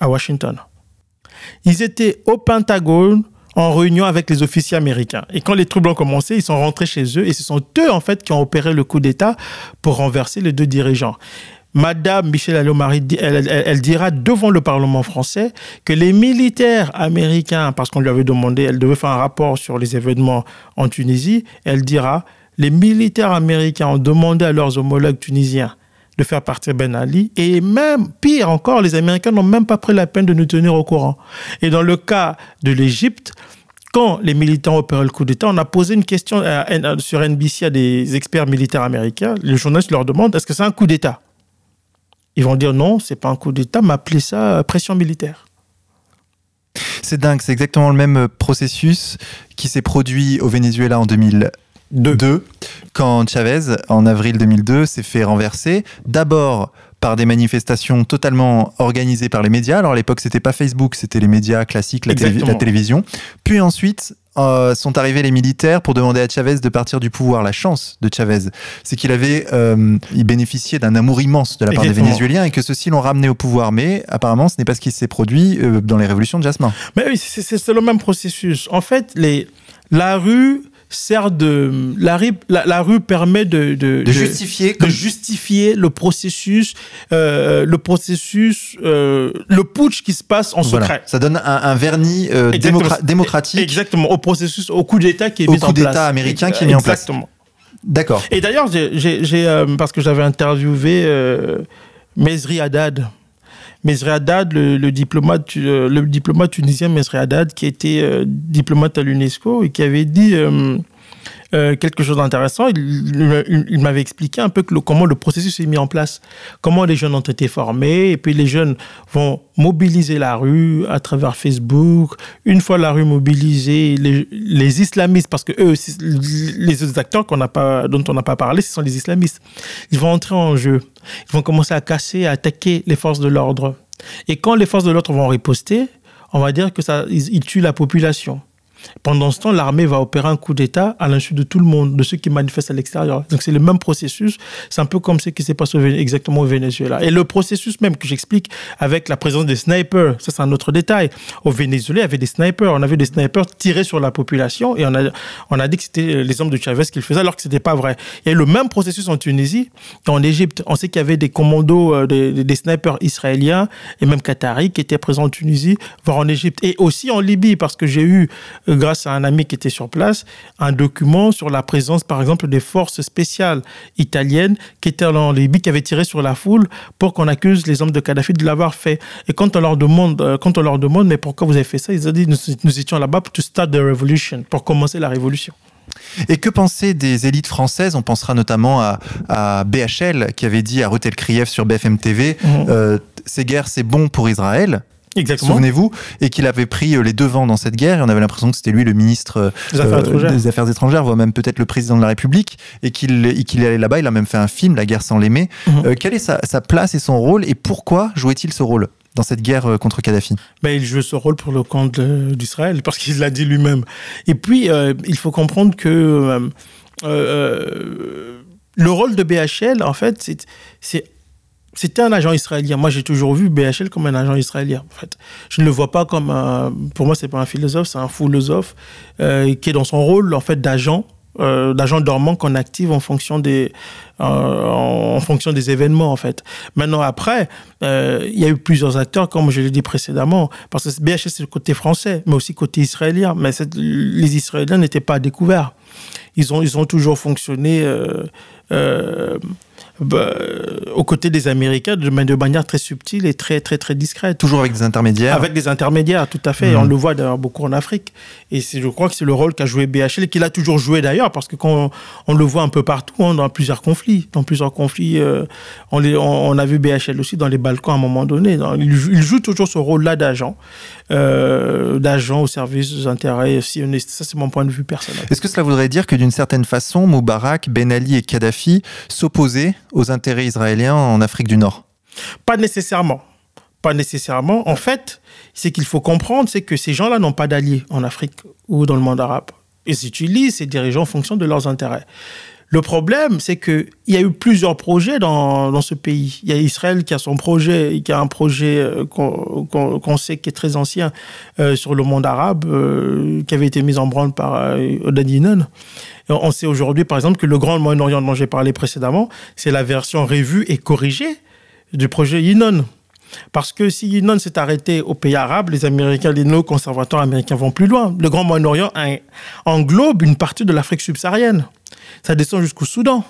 À Washington. Ils étaient au Pentagone en réunion avec les officiers américains. Et quand les troubles ont commencé, ils sont rentrés chez eux et ce sont eux, en fait, qui ont opéré le coup d'État pour renverser les deux dirigeants. Madame Michel Allomari, elle, elle, dira devant le Parlement français que les militaires américains, parce qu'on lui avait demandé, elle devait faire un rapport sur les événements en Tunisie, elle dira, les militaires américains ont demandé à leurs homologues tunisiens de faire partir Ben Ali. Et même, pire encore, les Américains n'ont même pas pris la peine de nous tenir au courant. Et dans le cas de l'Égypte, quand les militants opéraient le coup d'État, on a posé une question sur NBC à des experts militaires américains. Les journalistes leur demandent est-ce que c'est un coup d'État? Ils vont dire non, c'est pas un coup d'État, mais appelez ça euh, pression militaire. C'est dingue, c'est exactement le même euh, processus qui s'est produit au Venezuela en 2002, quand Chavez, en avril 2002, s'est fait renverser. D'abord par des manifestations totalement organisées par les médias. Alors à l'époque, c'était pas Facebook, c'était les médias classiques, la, la télévision. Puis ensuite, euh, sont arrivés les militaires pour demander à Chavez de partir du pouvoir. La chance de Chavez, c'est qu'il avait, euh, il bénéficiait d'un amour immense de la part des Vénézuéliens et que ceux-ci l'ont ramené au pouvoir. Mais apparemment, ce n'est pas ce qui s'est produit euh, dans les révolutions de Jasmin. Mais oui, c'est le même processus. En fait, les, la rue sert de la, la, rue permet de, de, justifier de justifier le processus euh, le processus euh, le putsch qui se passe en secret. Ça donne un, vernis euh, démocratique exactement au processus au coup d'état qui est mis en place au coup d'état américain qui est mis en place. exactement. D'accord. Et d'ailleurs j'ai parce que j'avais interviewé Mesri Haddad Mesri Haddad, le, diplomate, euh, le diplomate tunisien Mesri Haddad, qui était euh, diplomate à l'UNESCO et qui avait dit euh, quelque chose d'intéressant. Il, m'avait expliqué un peu comment le processus est mis en place, comment les jeunes ont été formés, et puis les jeunes vont mobiliser la rue à travers Facebook. Une fois la rue mobilisée, les, islamistes, parce que eux aussi, les autres acteurs dont on n'a pas parlé, ce sont les islamistes. Ils vont entrer en jeu. Ils vont commencer à casser, à attaquer les forces de l'ordre. Et quand les forces de l'ordre vont riposter, on va dire que ça, ils tuent la population. Pendant ce temps, l'armée va opérer un coup d'État à l'insu de tout le monde, de ceux qui manifestent à l'extérieur. Donc c'est le même processus. C'est un peu comme ce qui s'est passé exactement au Venezuela. Et le processus même que j'explique avec la présence des snipers, ça c'est un autre détail. Au Venezuela, il y avait des snipers. On avait des snipers tirés sur la population et on a, on a dit que c'était les hommes de Chavez qui le faisaient alors que ce n'était pas vrai. Il y a le même processus en Tunisie en Égypte. On sait qu'il y avait des commandos, euh, des, des snipers israéliens et même qataris qui étaient présents en Tunisie, voire en Égypte. Et aussi en Libye parce que j'ai eu euh, grâce à un ami qui était sur place, un document sur la présence, par exemple, des forces spéciales italiennes qui étaient en Libye, qui avaient tiré sur la foule pour qu'on accuse les hommes de Kadhafi de l'avoir fait. Et quand on leur demande, euh, quand on leur demande, mais pourquoi vous avez fait ça, ils ont dit, nous, nous étions là-bas pour to start the revolution, pour commencer la révolution. Et que penser des élites françaises? On pensera notamment à, BHL qui avait dit à Rutel Krief sur BFM TV mmh. euh, ces guerres c'est bon pour Israël. Souvenez-vous, et qu'il avait pris euh, les devants dans cette guerre, et on avait l'impression que c'était lui le ministre euh, des, Affaires étrangères, voire même peut-être le président de la République, et qu'il qu'il allait là-bas, il a même fait un film, La guerre sans l'aimer. Mmh. quelle est sa, sa, place et son rôle, et pourquoi jouait-il ce rôle dans cette guerre euh, contre Kadhafi? Ben, Il joue ce rôle pour le compte d'Israël, parce qu'il l'a dit lui-même. Et puis, euh, il faut comprendre que euh, le rôle de BHL, en fait, c'est c'était un agent israélien. Moi, j'ai toujours vu BHL comme un agent israélien. En fait, je ne le vois pas comme un, pour moi, c'est pas un philosophe, c'est un philosophe qui est dans son rôle en fait d'agent euh, d'agents dormants qu'on active en fonction des euh, en fonction des événements en fait. Maintenant après, euh, il y a eu plusieurs acteurs comme je l'ai dit précédemment parce que BHS c'est le côté français mais aussi côté israélien. Mais les Israéliens n'étaient pas découverts. Ils ont ils ont toujours fonctionné bah, aux côtés des Américains de, manière très subtile et très, très, très discrète. Toujours avec des intermédiaires Avec des intermédiaires, tout à fait. On le voit d'ailleurs beaucoup en Afrique. Et je crois que c'est le rôle qu'a joué BHL et qu'il a toujours joué d'ailleurs, parce que quand on, le voit un peu partout, hein, dans plusieurs conflits. Dans plusieurs conflits, euh, on, on, a vu BHL aussi dans les Balkans à un moment donné. il, joue, toujours ce rôle-là d'agent, euh, d'agent au service des intérêts sionistes. Ça, c'est mon point de vue personnel. Est-ce que cela voudrait dire que d'une certaine façon, Moubarak, Ben Ali et Kadhafi s'opposaient aux intérêts israéliens en Afrique du Nord Pas nécessairement. Pas nécessairement. En fait, ce qu'il faut comprendre, c'est que ces gens-là n'ont pas d'alliés en Afrique ou dans le monde arabe. Ils utilisent ces dirigeants en fonction de leurs intérêts. Le problème, c'est qu'il y a eu plusieurs projets dans, dans, ce pays. Il y a Israël qui a son projet, qui a un projet euh, qu'on sait qui est très ancien euh, sur le monde arabe, euh, qui avait été mis en branle par euh, On sait aujourd'hui, par exemple, que le Grand Moyen-Orient dont j'ai parlé précédemment, c'est la version revue et corrigée du projet Yinon. Parce que si Yinon s'est arrêté aux pays arabes, les Américains, les néo-conservateurs américains vont plus loin. Le Grand Moyen-Orient englobe une partie de l'Afrique subsaharienne ça descend jusqu'au Soudan.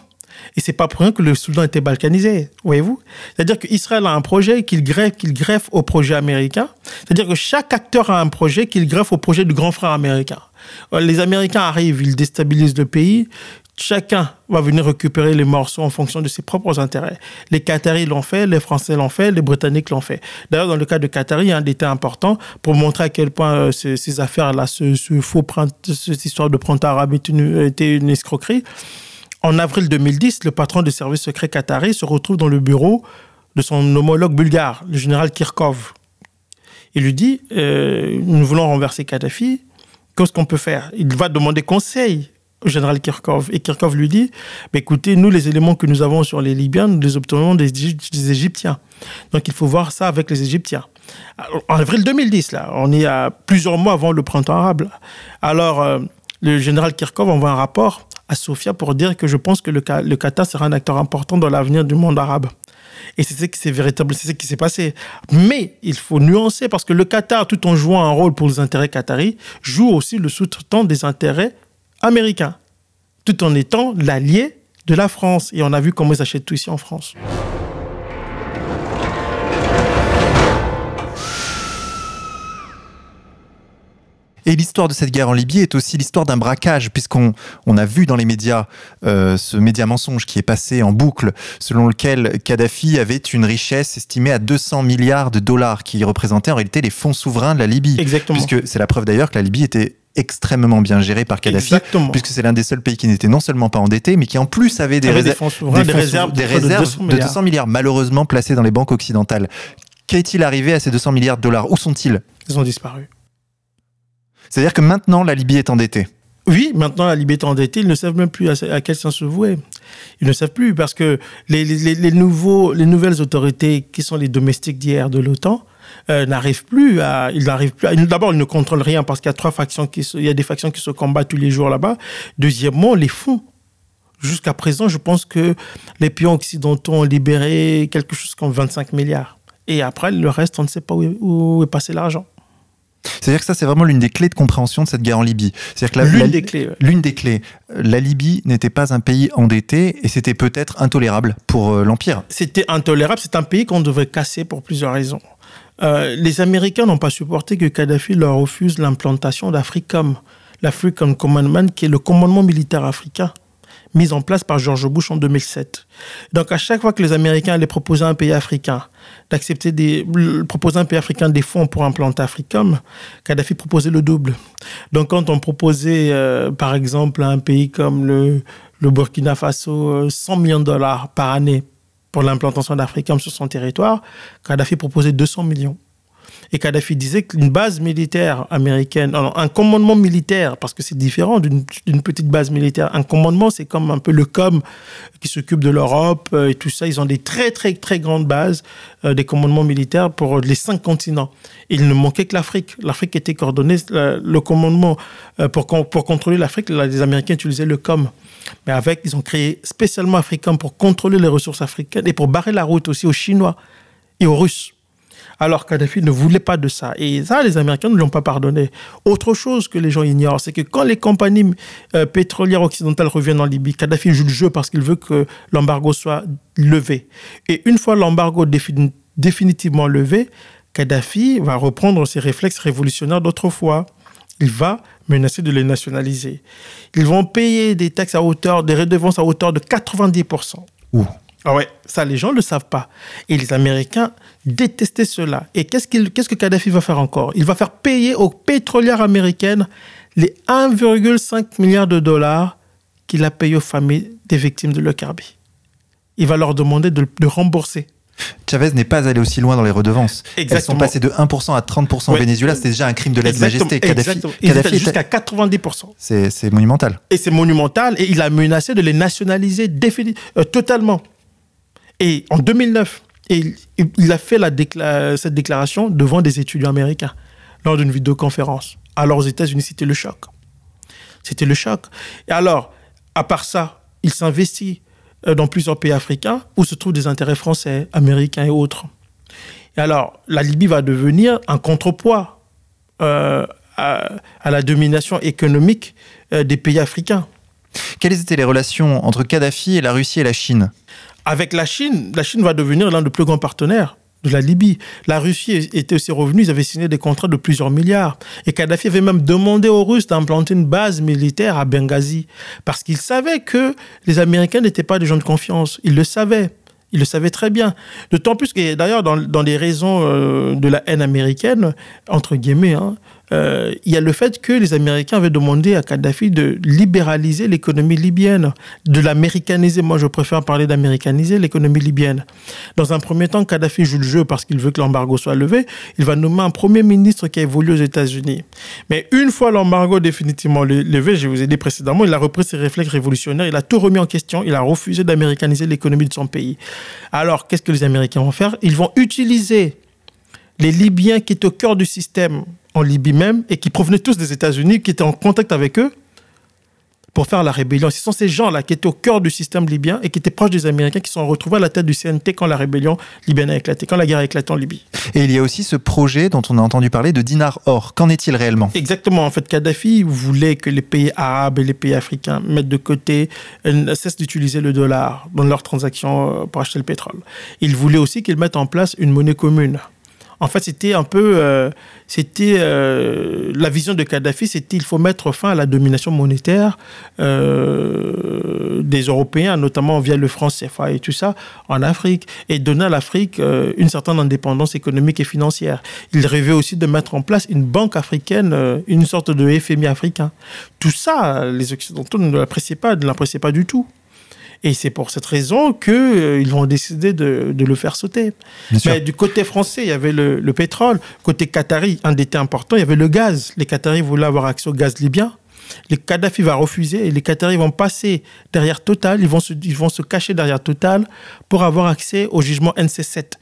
Et c'est pas pour rien que le Soudan était balkanisé, voyez-vous C'est-à-dire qu'Israël a un projet qu'il greffe, qu'il greffe au projet américain. C'est-à-dire que chaque acteur a un projet qu'il greffe au projet du grand frère américain. Euh, les Américains arrivent, ils déstabilisent le pays. Chacun va venir récupérer les morceaux en fonction de ses propres intérêts. Les Qataris l'ont fait, les Français l'ont fait, les Britanniques l'ont fait. D'ailleurs, dans le cas de Qatari, il y a un détail important pour montrer à quel point euh, ces, affaires-là, ce, faux cette histoire de printemps arabe était une, escroquerie. En avril 2010, le patron du service secret qatari se retrouve dans le bureau de son homologue bulgare, le général Kirkov. Il lui dit euh, Nous voulons renverser Kadhafi. Qu'est-ce qu'on peut faire? Il va demander conseil au général Kirkov. Et Kirkov lui dit, écoutez, nous, les éléments que nous avons sur les Libyens, nous les obtenons des, Égyptiens. Donc il faut voir ça avec les Égyptiens. en avril 2010, là, on est à plusieurs mois avant le printemps arabe. Alors, euh, le général Kirkov envoie un rapport à Sofia pour dire que je pense que le, Qatar sera un acteur important dans l'avenir du monde arabe. Et c'est ce qui s'est véritable, c'est ce qui s'est passé. Mais il faut nuancer parce que le Qatar, tout en jouant un rôle pour les intérêts qataris, joue aussi le sous-traitant des intérêts américain, tout en étant l'allié de la France. Et on a vu comment ils achètent tout ici en France. Et l'histoire de cette guerre en Libye est aussi l'histoire d'un braquage, puisqu'on on a vu dans les médias euh, ce média mensonge qui est passé en boucle, selon lequel Kadhafi avait une richesse estimée à 200 milliards de dollars, qui représentait en réalité les fonds souverains de la Libye. Exactement. Puisque c'est la preuve d'ailleurs que la Libye était extrêmement bien géré par Kadhafi, puisque c'est l'un des seuls pays qui n'était non seulement pas endetté, mais qui en plus avait des, réserves, des réserves de 200 milliards. malheureusement placées dans les banques occidentales. Qu'est-il arrivé à ces 200 milliards de dollars? Où sont-ils? Ils ont disparu. C'est-à-dire que maintenant, la Libye est endettée. Oui, maintenant la Libye est endettée, ils ne savent même plus à, quel sens se vouer. Ils ne savent plus parce que les, nouveaux, les nouvelles autorités qui sont les domestiques d'hier de l'OTAN euh, n'arrivent plus à, ils n'arrivent plus d'abord ils ne contrôlent rien parce qu'il y a trois factions qui il y a des factions qui se combattent tous les jours là-bas. Deuxièmement, les fonds. Jusqu'à présent, je pense que les pions occidentaux ont libéré quelque chose comme 25 milliards. Et après, le reste, on ne sait pas où est passé l'argent. C'est-à-dire que ça, c'est vraiment l'une des clés de compréhension de cette guerre en Libye. C'est-à-dire que l'une des clés. L'une des clés. La Libye n'était pas un pays endetté et c'était peut-être intolérable pour euh, l'Empire. C'était intolérable. C'est un pays qu'on devait casser pour plusieurs raisons. Euh, les Américains n'ont pas supporté que Kadhafi leur refuse l'implantation d'Africom, l'African Commandment, qui est le commandement militaire africain mis en place par George Bush en 2007. Donc à chaque fois que les Américains allaient proposer à un pays africain d'accepter des proposer un pays africain des fonds pour implanter Africom, Kadhafi proposait le double. Donc quand on proposait euh, par exemple à un pays comme le, le Burkina Faso 100 millions de dollars par année pour l'implantation d'Africom sur son territoire, Kadhafi proposait 200 millions. Et Kadhafi disait qu'une base militaire américaine, un commandement militaire, parce que c'est différent d'une petite base militaire. Un commandement, c'est comme un peu le COM qui s'occupe de l'Europe euh, et tout ça. Ils ont des très, très, très grandes bases, euh, des commandements militaires pour les cinq continents. Il ne manquait que l'Afrique. L'Afrique était coordonnée. Le commandement, euh, pour, pour contrôler l'Afrique, les Américains utilisaient le COM. Mais avec, ils ont créé spécialement Africain pour contrôler les ressources africaines et pour barrer la route aussi aux Chinois et aux Russes. Alors Kadhafi ne voulait pas de ça. Et ça, les Américains ne l'ont pas pardonné. Autre chose que les gens ignorent, c'est que quand les compagnies euh, pétrolières occidentales reviennent en Libye, Kadhafi joue le jeu parce qu'il veut que l'embargo soit levé. Et une fois l'embargo définitivement levé, Kadhafi va reprendre ses réflexes révolutionnaires d'autrefois. Il va menacer de les nationaliser. Ils vont payer des taxes à hauteur, des redevances à hauteur de 90%. Ouh. Ah ouais, ça les gens ne le savent pas. Et les Américains détestaient cela. Et qu'est-ce, qu'est-ce que Kadhafi va faire encore? Il va faire payer aux pétrolières américaines les 1,5 milliard de dollars qu'il a payé aux familles des victimes de Lockerbie. Il va leur demander de, rembourser. Chavez n'est pas allé aussi loin dans les redevances. Elles sont passées de 1% à 30% au Venezuela. C'était déjà un crime de lèse-majesté. Kadhafi, Kadhafi jusqu'à 90%. C'est, monumental. Et c'est monumental. Et il a menacé de les nationaliser euh, totalement. Et en 2009, il, a fait cette déclaration devant des étudiants américains lors d'une vidéoconférence. Alors aux États-Unis, c'était le choc. C'était le choc. Et alors, à part ça, il s'investit euh, dans plusieurs pays africains où se trouvent des intérêts français, américains et autres. Et alors, la Libye va devenir un contrepoids euh, à, la domination économique euh, des pays africains. Quelles étaient les relations entre Kadhafi et la Russie et la Chine? Avec la Chine, la Chine va devenir l'un des plus grands partenaires de la Libye. La Russie était aussi revenue, ils avaient signé des contrats de plusieurs milliards. Et Kadhafi avait même demandé aux Russes d'implanter une base militaire à Benghazi, parce qu'il savait que les Américains n'étaient pas des gens de confiance. Ils le savaient. Il le savait très bien. D'autant plus que, d'ailleurs, dans, dans, les raisons euh, de la haine américaine, entre guillemets, hein, euh, il y a le fait que les Américains avaient demandé à Kadhafi de libéraliser l'économie libyenne, de l'américaniser. Moi, je préfère parler d'américaniser l'économie libyenne. Dans un premier temps, Kadhafi joue le jeu parce qu'il veut que l'embargo soit levé. Il va nommer un premier ministre qui a évolué aux États-Unis. Mais une fois l'embargo définitivement levé, je vous ai dit précédemment, il a repris ses réflexes révolutionnaires, il a tout remis en question, il a refusé d'américaniser l'économie de son pays. Alors, qu'est-ce que les Américains vont faire? Ils vont utiliser les Libyens qui étaient au cœur du système en Libye même et qui provenaient tous des États-Unis, qui étaient en contact avec eux pour faire la rébellion. Ce sont ces gens-là qui étaient au cœur du système libyen et qui étaient proches des Américains qui sont retrouvés à la tête du CNT quand la rébellion libyenne a éclaté, quand la guerre a éclaté en Libye. Et il y a aussi ce projet dont on a entendu parler de dinar or. Qu'en est-il réellement? Exactement. En fait, Kadhafi voulait que les pays arabes et les pays africains mettent de côté, euh, cessent d'utiliser le dollar dans leurs transactions euh, pour acheter le pétrole. Il voulait aussi qu'ils mettent en place une monnaie commune en fait, c'était un peu, euh, euh, la vision de Kadhafi, c'était il faut mettre fin à la domination monétaire euh, des Européens, notamment via le franc CFA et tout ça, en Afrique, et donner à l'Afrique une certaine indépendance économique et financière. Il rêvait aussi de mettre en place une banque africaine, une sorte de FMI africain. Tout ça, les Occidentaux ne l'appréciaient pas, ne l'appréciaient pas du tout. Et c'est pour cette raison qu'ils euh, vont décider de, de, le faire sauter. Mais du côté français, il y avait le, le, pétrole. Côté qatari, un détail important, il y avait le gaz. Les Qataris voulaient avoir accès au gaz libyen. Les Kadhafi va refuser et les Qataris vont passer derrière Total, ils vont, se, ils vont se cacher derrière Total pour avoir accès au jugement NC7.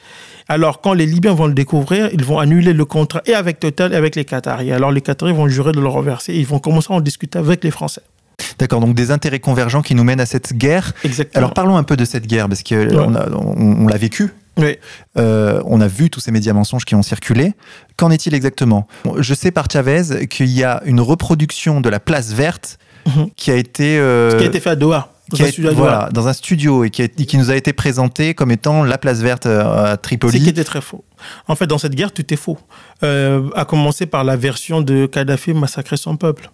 Alors, quand les Libyens vont le découvrir, ils vont annuler le contrat et avec Total et avec les Qataris. Alors, les Qataris vont jurer de le reverser et ils vont commencer à en discuter avec les Français. D'accord, donc des intérêts convergents qui nous mènent à cette guerre. Exactement. Alors parlons un peu de cette guerre, parce qu'on on, l'a vécu Oui. Euh, on a vu tous ces médias mensonges qui ont circulé. Qu'en est-il exactement? Je sais par Chavez qu'il y a une reproduction de la place verte Mhm. qui a été euh, Qui a été fait à Doha. Dans qui un à Doha. voilà, dans un studio et qui, a- qui nous a été présenté comme étant la place verte euh, à C'est qui Tripoli. était très faux. En fait, dans cette guerre, tout est faux. Euh, à commencer par la version de Kadhafi massacrer son peuple.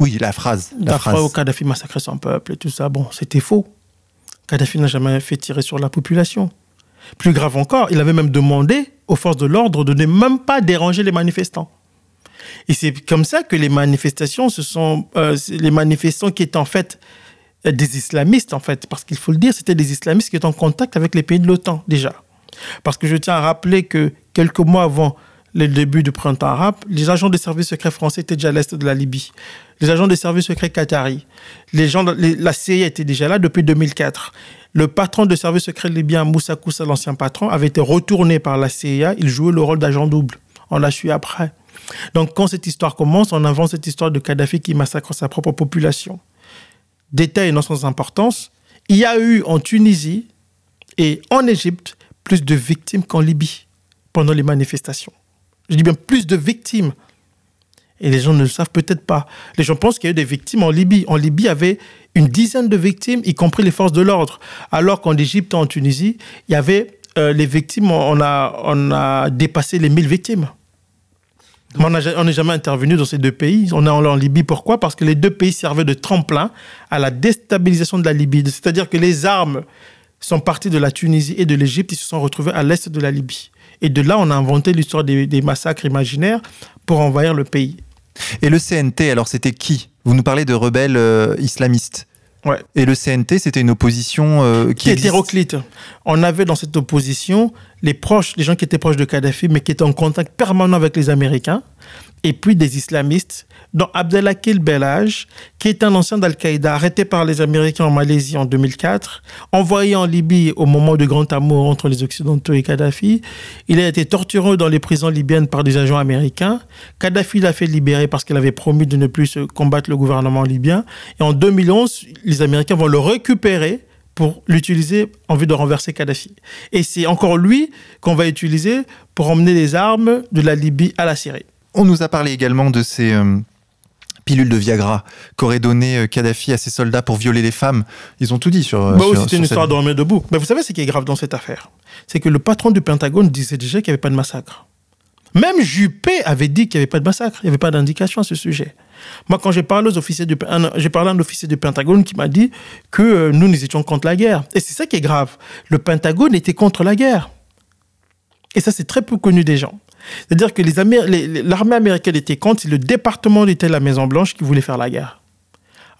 Oui, la phrase. La La phrase. phrase où Kadhafi massacrait son peuple et tout ça, bon, c'était faux. Kadhafi n'a jamais fait tirer sur la population. Plus grave encore, il avait même demandé aux forces de l'ordre de ne même pas déranger les manifestants. Et c'est comme ça que les manifestations, ce sont euh, les manifestants qui étaient en fait des islamistes, en fait, parce qu'il faut le dire, c'était des islamistes qui étaient en contact avec les pays de l'OTAN, déjà. Parce que je tiens à rappeler que quelques mois avant le début du printemps arabe, les agents des services secrets français étaient déjà à l'est de la Libye. Les agents des services secrets qataris. Les gens, la CIA était déjà là depuis 2004. Le patron de service secret libyen, Moussa Koussa, l'ancien patron, avait été retourné par la CIA. Il jouait le rôle d'agent double. On l'a su après. Donc, quand cette histoire commence, on invente cette histoire de Kadhafi qui massacre sa propre population. Détail non sans importance, il y a eu en Tunisie et en Égypte plus de victimes qu'en Libye pendant les manifestations. Je dis bien plus de victimes. Et les gens ne le savent peut-être pas. Les gens pensent qu'il y a eu des victimes en Libye. En Libye, il y avait une dizaine de victimes, y compris les forces de l'ordre. Alors qu'en Égypte, en Tunisie, il y avait euh, les victimes, on a, dépassé les 1000 victimes. On n'est jamais intervenu dans ces deux pays. On est en Libye. Pourquoi? Parce que les deux pays servaient de tremplin à la déstabilisation de la Libye. C'est-à-dire que les armes sont parties de la Tunisie et de l'Égypte. Ils se sont retrouvés à l'est de la Libye. Et de là, on a inventé l'histoire des massacres imaginaires pour envahir le pays. Et le CNT, alors c'était qui? Vous nous parlez de rebelles euh, islamistes. Ouais. Et le CNT, c'était une opposition euh, qui Qui existe- hétéroclite. On avait dans cette opposition les proches, les gens qui étaient proches de Kadhafi, mais qui étaient en contact permanent avec les Américains, et puis des islamistes, dont Abdelakil Belhaj, qui est un ancien d'Al-Qaïda, arrêté par les Américains en Malaisie en 2004, envoyé en Libye au moment de grand amour entre les Occidentaux et Kadhafi. Il a été torturé dans les prisons libyennes par des agents américains. Kadhafi l'a fait libérer parce qu'il avait promis de ne plus combattre le gouvernement libyen. Et en 2011, les Américains vont le récupérer pour l'utiliser en vue de renverser Kadhafi. Et c'est encore lui qu'on va utiliser pour emmener les armes de la Libye à la Syrie. On nous a parlé également de ces euh, pilules de Viagra qu'aurait donné euh, Kadhafi à ses soldats pour violer les femmes. Ils ont tout dit sur. euh, Bah oui, c'était une cette- histoire de debout. Mais vous savez ce qui est grave dans cette affaire? C'est que le patron du Pentagone disait déjà qu'il n'y avait pas de massacre. Même Juppé avait dit qu'il n'y avait pas de massacre, il n'y avait pas d'indication à ce sujet. Moi, quand j'ai parlé aux officiers du, j'ai parlé à un officier du Pentagone qui m'a dit que euh, nous, nous étions contre la guerre. Et c'est ça qui est grave. Le Pentagone était contre la guerre. Et ça, c'est très peu connu des gens. C'est-à-dire que l'armée américaine était contre, c'est le département était la Maison-Blanche qui voulait faire la guerre.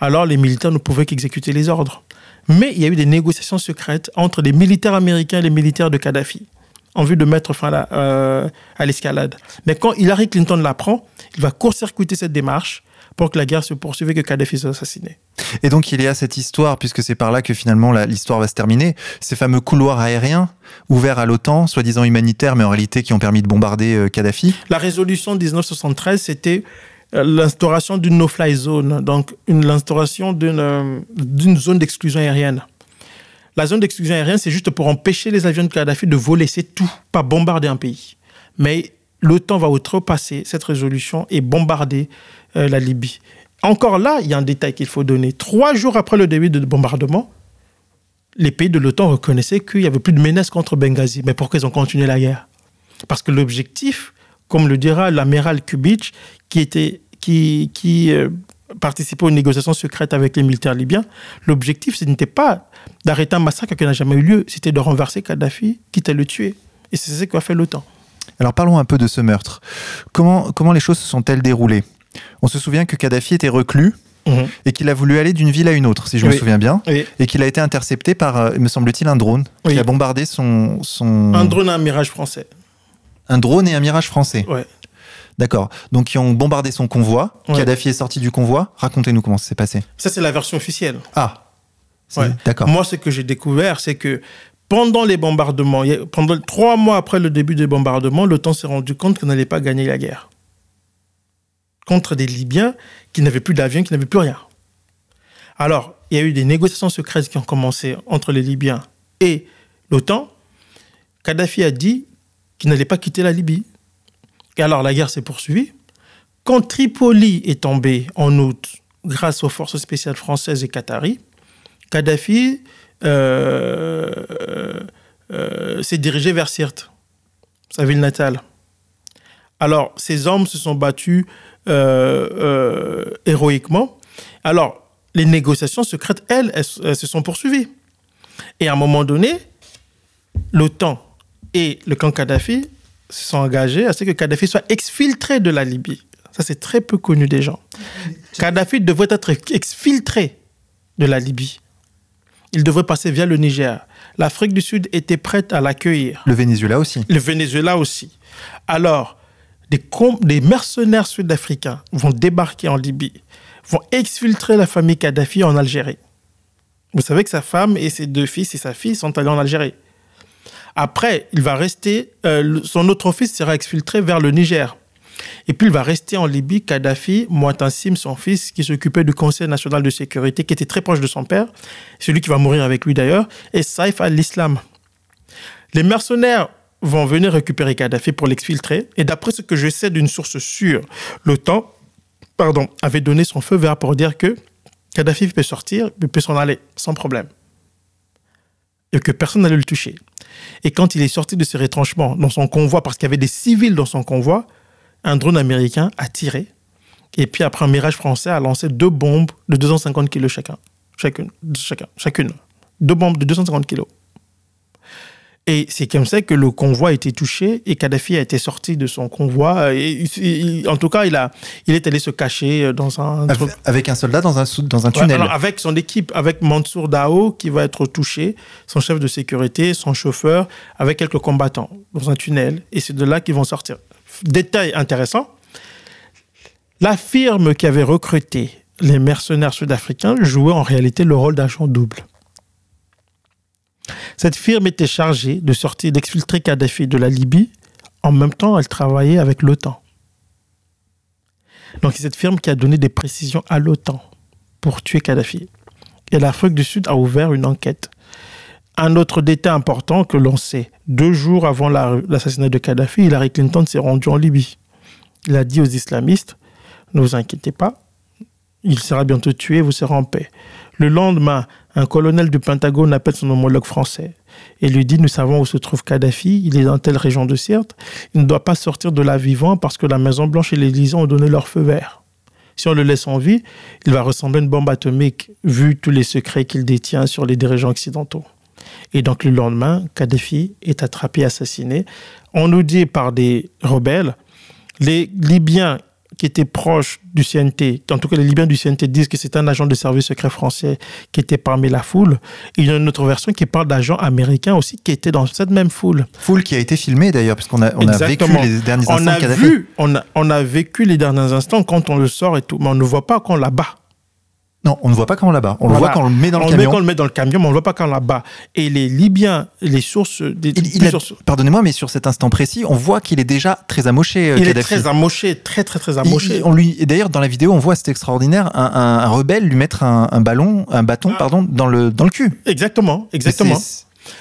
Alors, les militaires ne pouvaient qu'exécuter les ordres. Mais il y a eu des négociations secrètes entre les militaires américains et les militaires de Kadhafi en vue de mettre fin à euh, à l'escalade. Mais quand Hillary Clinton l'apprend, il va court-circuiter cette démarche pour que la guerre se poursuive et que Kadhafi soit assassiné. Et donc il y a cette histoire, puisque c'est par là que finalement l'histoire va se terminer, ces fameux couloirs aériens ouverts à l'OTAN, soi-disant humanitaires, mais en réalité qui ont permis de bombarder euh, Kadhafi. La résolution 1973, c'était euh, l'instauration d'une no-fly zone, donc l'instauration euh, d'une zone d'exclusion aérienne. La zone d'exclusion aérienne, c'est juste pour empêcher les avions de Kadhafi de voler, c'est tout, pas bombarder un pays. Mais l'OTAN va outrepasser cette résolution et bombarder euh, la Libye. Encore là, il y a un détail qu'il faut donner. Trois jours après le début du bombardement, les pays de l'OTAN reconnaissaient qu'il n'y avait plus de menace contre Benghazi. Mais pourquoi ils ont continué la guerre? Parce que l'objectif, comme le dira l'amiral Kubitsch, qui, était, qui euh, participait aux négociations secrètes avec les militaires libyens, l'objectif, ce n'était pas d'arrêter un massacre qui n'a jamais eu lieu, c'était de renverser Kadhafi, quitte à le tuer. Et c'est ce qu'a fait l'OTAN. Alors parlons un peu de ce meurtre. Comment, comment les choses se sont-elles déroulées? On se souvient que Kadhafi était reclus et qu'il a voulu aller d'une ville à une autre, si je me souviens bien, Et et qu'il a été intercepté par, euh, me semble-t-il, un drone Oui. qui a bombardé son, son... un drone à un mirage français. un drone et un mirage français. Ouais. D'accord. Donc qui ont bombardé son convoi. Ouais. Kadhafi est sorti du convoi. Racontez-nous comment ça s'est passé. Ça, c'est la version officielle. Ah. Ouais. D'accord. Moi, ce que j'ai découvert, c'est que pendant les bombardements, pendant trois mois après le début des bombardements, l'OTAN s'est rendu compte qu'on n'allait pas gagner la guerre contre des Libyens qui n'avaient plus d'avions, qui n'avaient plus rien. Alors, il y a eu des négociations secrètes qui ont commencé entre les Libyens et l'OTAN. Kadhafi a dit qu'il n'allait pas quitter la Libye. Et alors la guerre s'est poursuivie. Quand Tripoli est tombé en août, grâce aux forces spéciales françaises et qataries, Kadhafi s'est dirigé vers Sirte, sa ville natale. Alors, ces hommes se sont battus euh, héroïquement. Alors, les négociations secrètes, elles, elles, se sont poursuivies. Et à un moment donné, l'OTAN et le camp Kadhafi se sont engagés à ce que Kadhafi soit exfiltré de la Libye. Ça, c'est très peu connu des gens. Kadhafi devrait être exfiltré de la Libye. Il devrait passer via le Niger. L'Afrique du Sud était prête à l'accueillir. Le Venezuela aussi. Le Venezuela aussi. Alors, des, des mercenaires sud-africains vont débarquer en Libye, vont exfiltrer la famille Kadhafi en Algérie. Vous savez que sa femme et ses deux fils et sa fille sont allés en Algérie. Après, il va rester, euh, son autre fils sera exfiltré vers le Niger. Et puis il va rester en Libye, Kadhafi, Mouatansim, son fils, qui s'occupait du Conseil national de sécurité, qui était très proche de son père, celui qui va mourir avec lui d'ailleurs, et Saif al-Islam. Les mercenaires vont venir récupérer Kadhafi pour l'exfiltrer, et d'après ce que je sais d'une source sûre, l'OTAN pardon, avait donné son feu vert pour dire que Kadhafi peut sortir, il peut s'en aller sans problème. Et que personne n'allait le toucher. Et quand il est sorti de ses retranchements dans son convoi, parce qu'il y avait des civils dans son convoi, un drone américain a tiré. Et puis après, un mirage français a lancé deux bombes de 250 kg chacun. Chacune. Chacun, chacune. Deux bombes de 250 kg. Et c'est comme ça que le convoi a été touché et Kadhafi a été sorti de son convoi. Et, en tout cas, il, a, il est allé se cacher dans un... Avec un soldat dans un, dans un tunnel Avec son équipe, avec Mansour Dao qui va être touché, son chef de sécurité, son chauffeur, avec quelques combattants dans un tunnel. Et c'est de là qu'ils vont sortir. Détail intéressant, la firme qui avait recruté les mercenaires sud-africains jouait en réalité le rôle d'agent double. Cette firme était chargée de sortir, d'exfiltrer Kadhafi de la Libye. En même temps, elle travaillait avec l'OTAN. Donc, c'est cette firme qui a donné des précisions à l'OTAN pour tuer Kadhafi. Et l'Afrique du Sud a ouvert une enquête. Un autre détail important que l'on sait, deux jours avant l'assassinat de Kadhafi, Hillary Clinton s'est rendue en Libye. Il a dit aux islamistes, ne vous inquiétez pas, il sera bientôt tué, vous serez en paix. Le lendemain, un colonel du Pentagone appelle son homologue français et lui dit Nous savons où se trouve Kadhafi, il est dans telle région de Sirte, il ne doit pas sortir de là vivant parce que la Maison-Blanche et l'Élysée ont donné leur feu vert. Si on le laisse en vie, il va ressembler à une bombe atomique, vu tous les secrets qu'il détient sur les dirigeants occidentaux. Et donc le lendemain, Kadhafi est attrapé, assassiné. On nous dit par des rebelles, les Libyens qui était proche du CNT, en tout cas les Libyens du CNT disent que c'est un agent de service secret français qui était parmi la foule. il y a une autre version qui parle d'agents américains aussi qui étaient dans cette même foule. Foule qui a été filmée d'ailleurs, parce qu'on a, on a vécu les derniers instants on a vu, on a, on a vécu les derniers instants quand on le sort et tout, mais on ne voit pas quand on la bat. Non, on ne voit pas quand on la bat. On le voit quand on le met dans le camion. On le met quand on le met dans le camion, mais on ne voit pas quand on la bat. Et les Libyens, les sources... Des, Pardonnez-moi, mais sur cet instant précis, on voit qu'il est déjà très amoché, euh, Il est très amoché, très très très amoché. on lui, et d'ailleurs, dans la vidéo, on voit, c'est extraordinaire, un, rebelle lui mettre un, ballon, un bâton, ah. pardon, dans le, dans le cul. Exactement, exactement.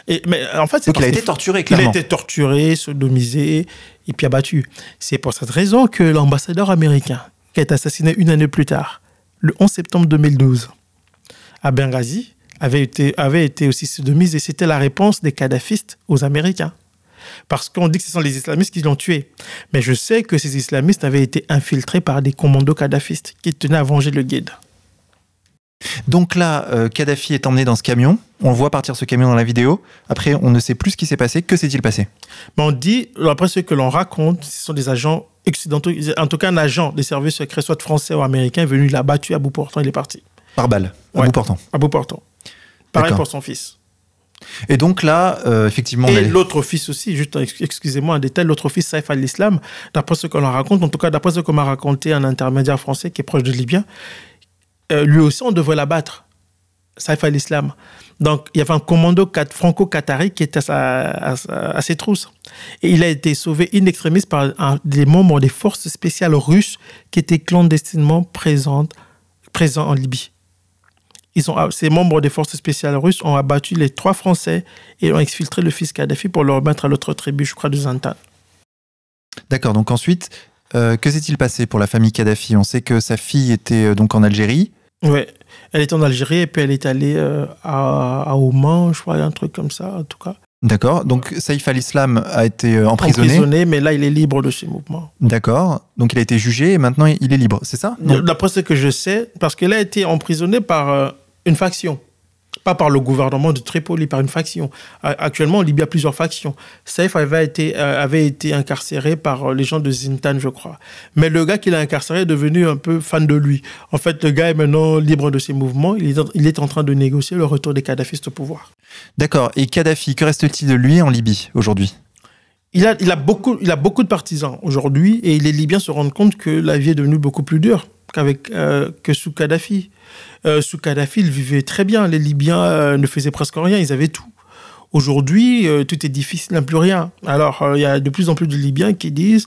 Et, mais en fait, Donc il a été torturé, clairement. Il a été torturé, sodomisé, et puis abattu. C'est pour cette raison que l'ambassadeur américain, qui a été assassiné une année plus tard, le 11 septembre 2012 à Benghazi avait été, avait été aussi sodomisé et c'était la réponse des kadhafistes aux Américains. Parce qu'on dit que ce sont les islamistes qui l'ont tué. Mais je sais que ces islamistes avaient été infiltrés par des commandos kadhafistes qui tenaient à venger le guide. Donc là, euh, Kadhafi est emmené dans ce camion. On le voit partir ce camion dans la vidéo. Après, on ne sait plus ce qui s'est passé. Que s'est-il passé? Mais On dit, après ce que l'on raconte, ce sont des agents occidentaux, en tout cas un agent des services secrets, soit français ou américain, est venu, il l'a battu à bout portant, il est parti. Par balle, à bout portant. À bout portant. Pareil pour son fils. Et donc là, euh, effectivement... Et l'autre fils aussi, juste excusez-moi un détail, l'autre fils, Saif al-Islam, d'après ce qu'on raconte, en tout cas d'après ce qu'on m'a raconté un intermédiaire français qui est proche de Libyen, euh, lui aussi, on devrait l'abattre. Saif al-Islam. Donc, il y avait un commando franco-qatari qui était à, ses trousses. Et il a été sauvé in extremis par des membres des forces spéciales russes qui étaient clandestinement présentes, présents en Libye. ont, ces membres des forces spéciales russes ont abattu les trois Français et ont exfiltré le fils Kadhafi pour le remettre à l'autre tribu, je crois, de Zantan. D'accord, donc ensuite, euh, que s'est-il passé pour la famille Kadhafi? On sait que sa fille était euh, donc en Algérie. Oui, elle était en Algérie et puis elle est allée euh, à, à Oman, je crois, un truc comme ça, en tout cas. D'accord. Donc Saïf al-Islam a été emprisonné. Emprisonné, mais là, il est libre de ses mouvements. D'accord. Donc il a été jugé et maintenant il est libre, c'est ça? D'après ce que je sais, parce qu'il a été emprisonné par une faction pas par le gouvernement de Tripoli, par une faction. Actuellement, en Libye, il y a plusieurs factions. Saif avait été, euh, avait été incarcéré par euh, les gens de Zintan, je crois. Mais le gars qui l'a incarcéré est devenu un peu fan de lui. En fait, le gars est maintenant libre de ses mouvements. Il est, il est en train de négocier le retour des Kadhafistes au pouvoir. D'accord. Et Kadhafi, que reste-t-il de lui en Libye aujourd'hui? Il a, il, beaucoup, il de partisans aujourd'hui et les Libyens se rendent compte que la vie est devenue beaucoup plus dure euh, que sous Kadhafi. Euh, sous Kadhafi, ils vivaient très bien. Les Libyens euh, ne faisaient presque rien, ils avaient tout. Aujourd'hui, tout est difficile, n'a plus rien. Alors, il y a de plus en plus de Libyens qui disent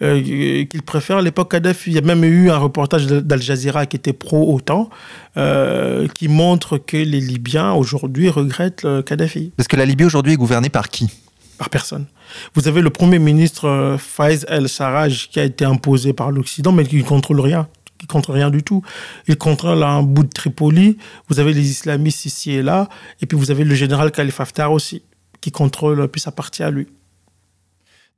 qu'ils préfèrent l'époque Kadhafi. Il y a même eu un reportage d'Al Jazeera qui était pro-OTAN, qui montre que les Libyens aujourd'hui regrettent Kadhafi. Parce que la Libye aujourd'hui est gouvernée par qui? Personne. Vous avez le Premier ministre Faiz el-Sarraj qui a été imposé par l'Occident, mais qui ne contrôle rien qui contre rien du tout. Il contrôle un bout de Tripoli, vous avez les islamistes ici et là, et puis vous avez le général Khalifa Haftar aussi, qui contrôle, puis ça partie à lui.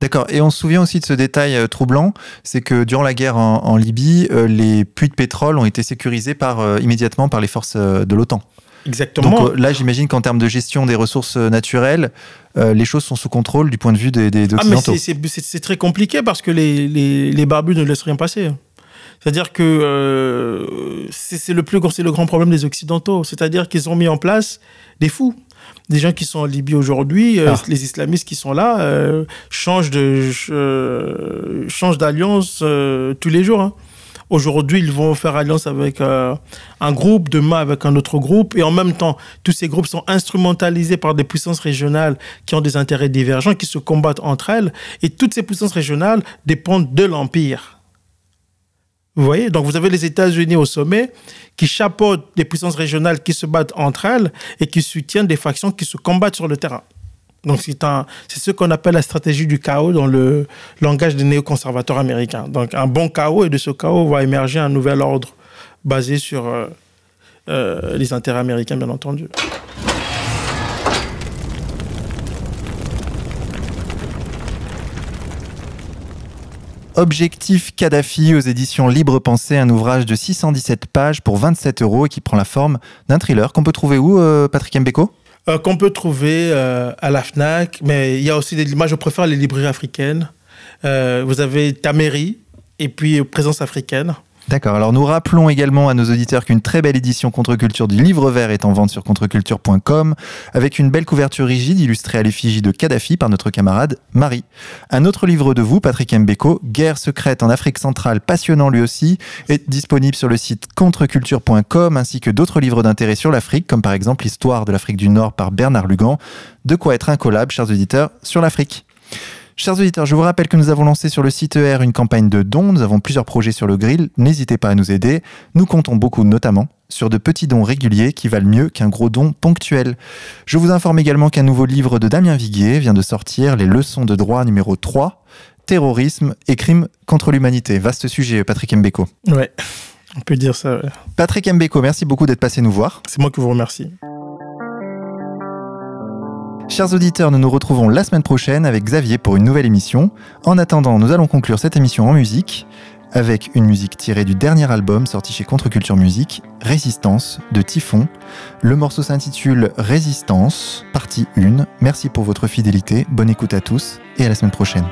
D'accord. Et on se souvient aussi de ce détail euh, troublant, c'est que durant la guerre en, Libye, euh, les puits de pétrole ont été sécurisés par, euh, immédiatement par les forces de l'OTAN. Exactement. Donc là, j'imagine qu'en termes de gestion des ressources naturelles, les choses sont sous contrôle du point de vue des, des Occidentaux. Ah, mais c'est très compliqué parce que les, les, les barbus ne laissent rien passer. C'est-à-dire que euh, c'est le plus le grand problème des Occidentaux. C'est-à-dire qu'ils ont mis en place des fous. Des gens qui sont en Libye aujourd'hui, euh, ah. les islamistes qui sont là, euh, changent de changent d'alliance tous les jours. Hein. Aujourd'hui, ils vont faire alliance avec un groupe, demain avec un autre groupe, et en même temps, tous ces groupes sont instrumentalisés par des puissances régionales qui ont des intérêts divergents, qui se combattent entre elles, et toutes ces puissances régionales dépendent de l'empire. Vous voyez? Donc vous avez les États-Unis au sommet qui chapeautent des puissances régionales qui se battent entre elles et qui soutiennent des factions qui se combattent sur le terrain. Donc c'est ce qu'on appelle la stratégie du chaos dans le langage des néoconservateurs américains. Donc un bon chaos et de ce chaos va émerger un nouvel ordre basé sur euh, euh, les intérêts américains bien entendu. Objectif Kadhafi aux éditions Libre Pensée, un ouvrage de 617 pages pour 27 euros et qui prend la forme d'un thriller qu'on peut trouver où, euh, Patrick Mbeko? Euh, Qu'on peut trouver euh, à la FNAC, mais il y a aussi des. Moi, je préfère les librairies africaines. vous avez Tameri et puis Présence africaine. D'accord. Alors nous rappelons également à nos auditeurs qu'une très belle édition Contre-Culture du livre vert est en vente sur contreculture.com avec une belle couverture rigide illustrée à l'effigie de Kadhafi par notre camarade Marie. Un autre livre de vous, Patrick Mbeko, Guerre secrète en Afrique centrale, passionnant lui aussi, est disponible sur le site contreculture.com ainsi que d'autres livres d'intérêt sur l'Afrique comme par exemple l'histoire de l'Afrique du Nord par Bernard Lugan. De quoi être incollable, chers auditeurs, sur l'Afrique. Chers auditeurs, je vous rappelle que nous avons lancé sur le site ER une campagne de dons. Nous avons plusieurs projets sur le grill. N'hésitez pas à nous aider. Nous comptons beaucoup, notamment, sur de petits dons réguliers qui valent mieux qu'un gros don ponctuel. Je vous informe également qu'un nouveau livre de Damien Viguier vient de sortir, Les leçons de droit numéro 3, Terrorisme et crimes contre l'humanité. Vaste sujet, Patrick Mbeko. Ouais, on peut dire ça. Patrick Mbeko, merci beaucoup d'être passé nous voir. C'est moi qui vous remercie. Chers auditeurs, nous nous retrouvons la semaine prochaine avec Xavier pour une nouvelle émission. En attendant, nous allons conclure cette émission en musique avec une musique tirée du dernier album sorti chez Contre-Culture Musique, Résistance de Typhon. Le morceau s'intitule Résistance, partie 1. Merci pour votre fidélité, bonne écoute à tous et à la semaine prochaine.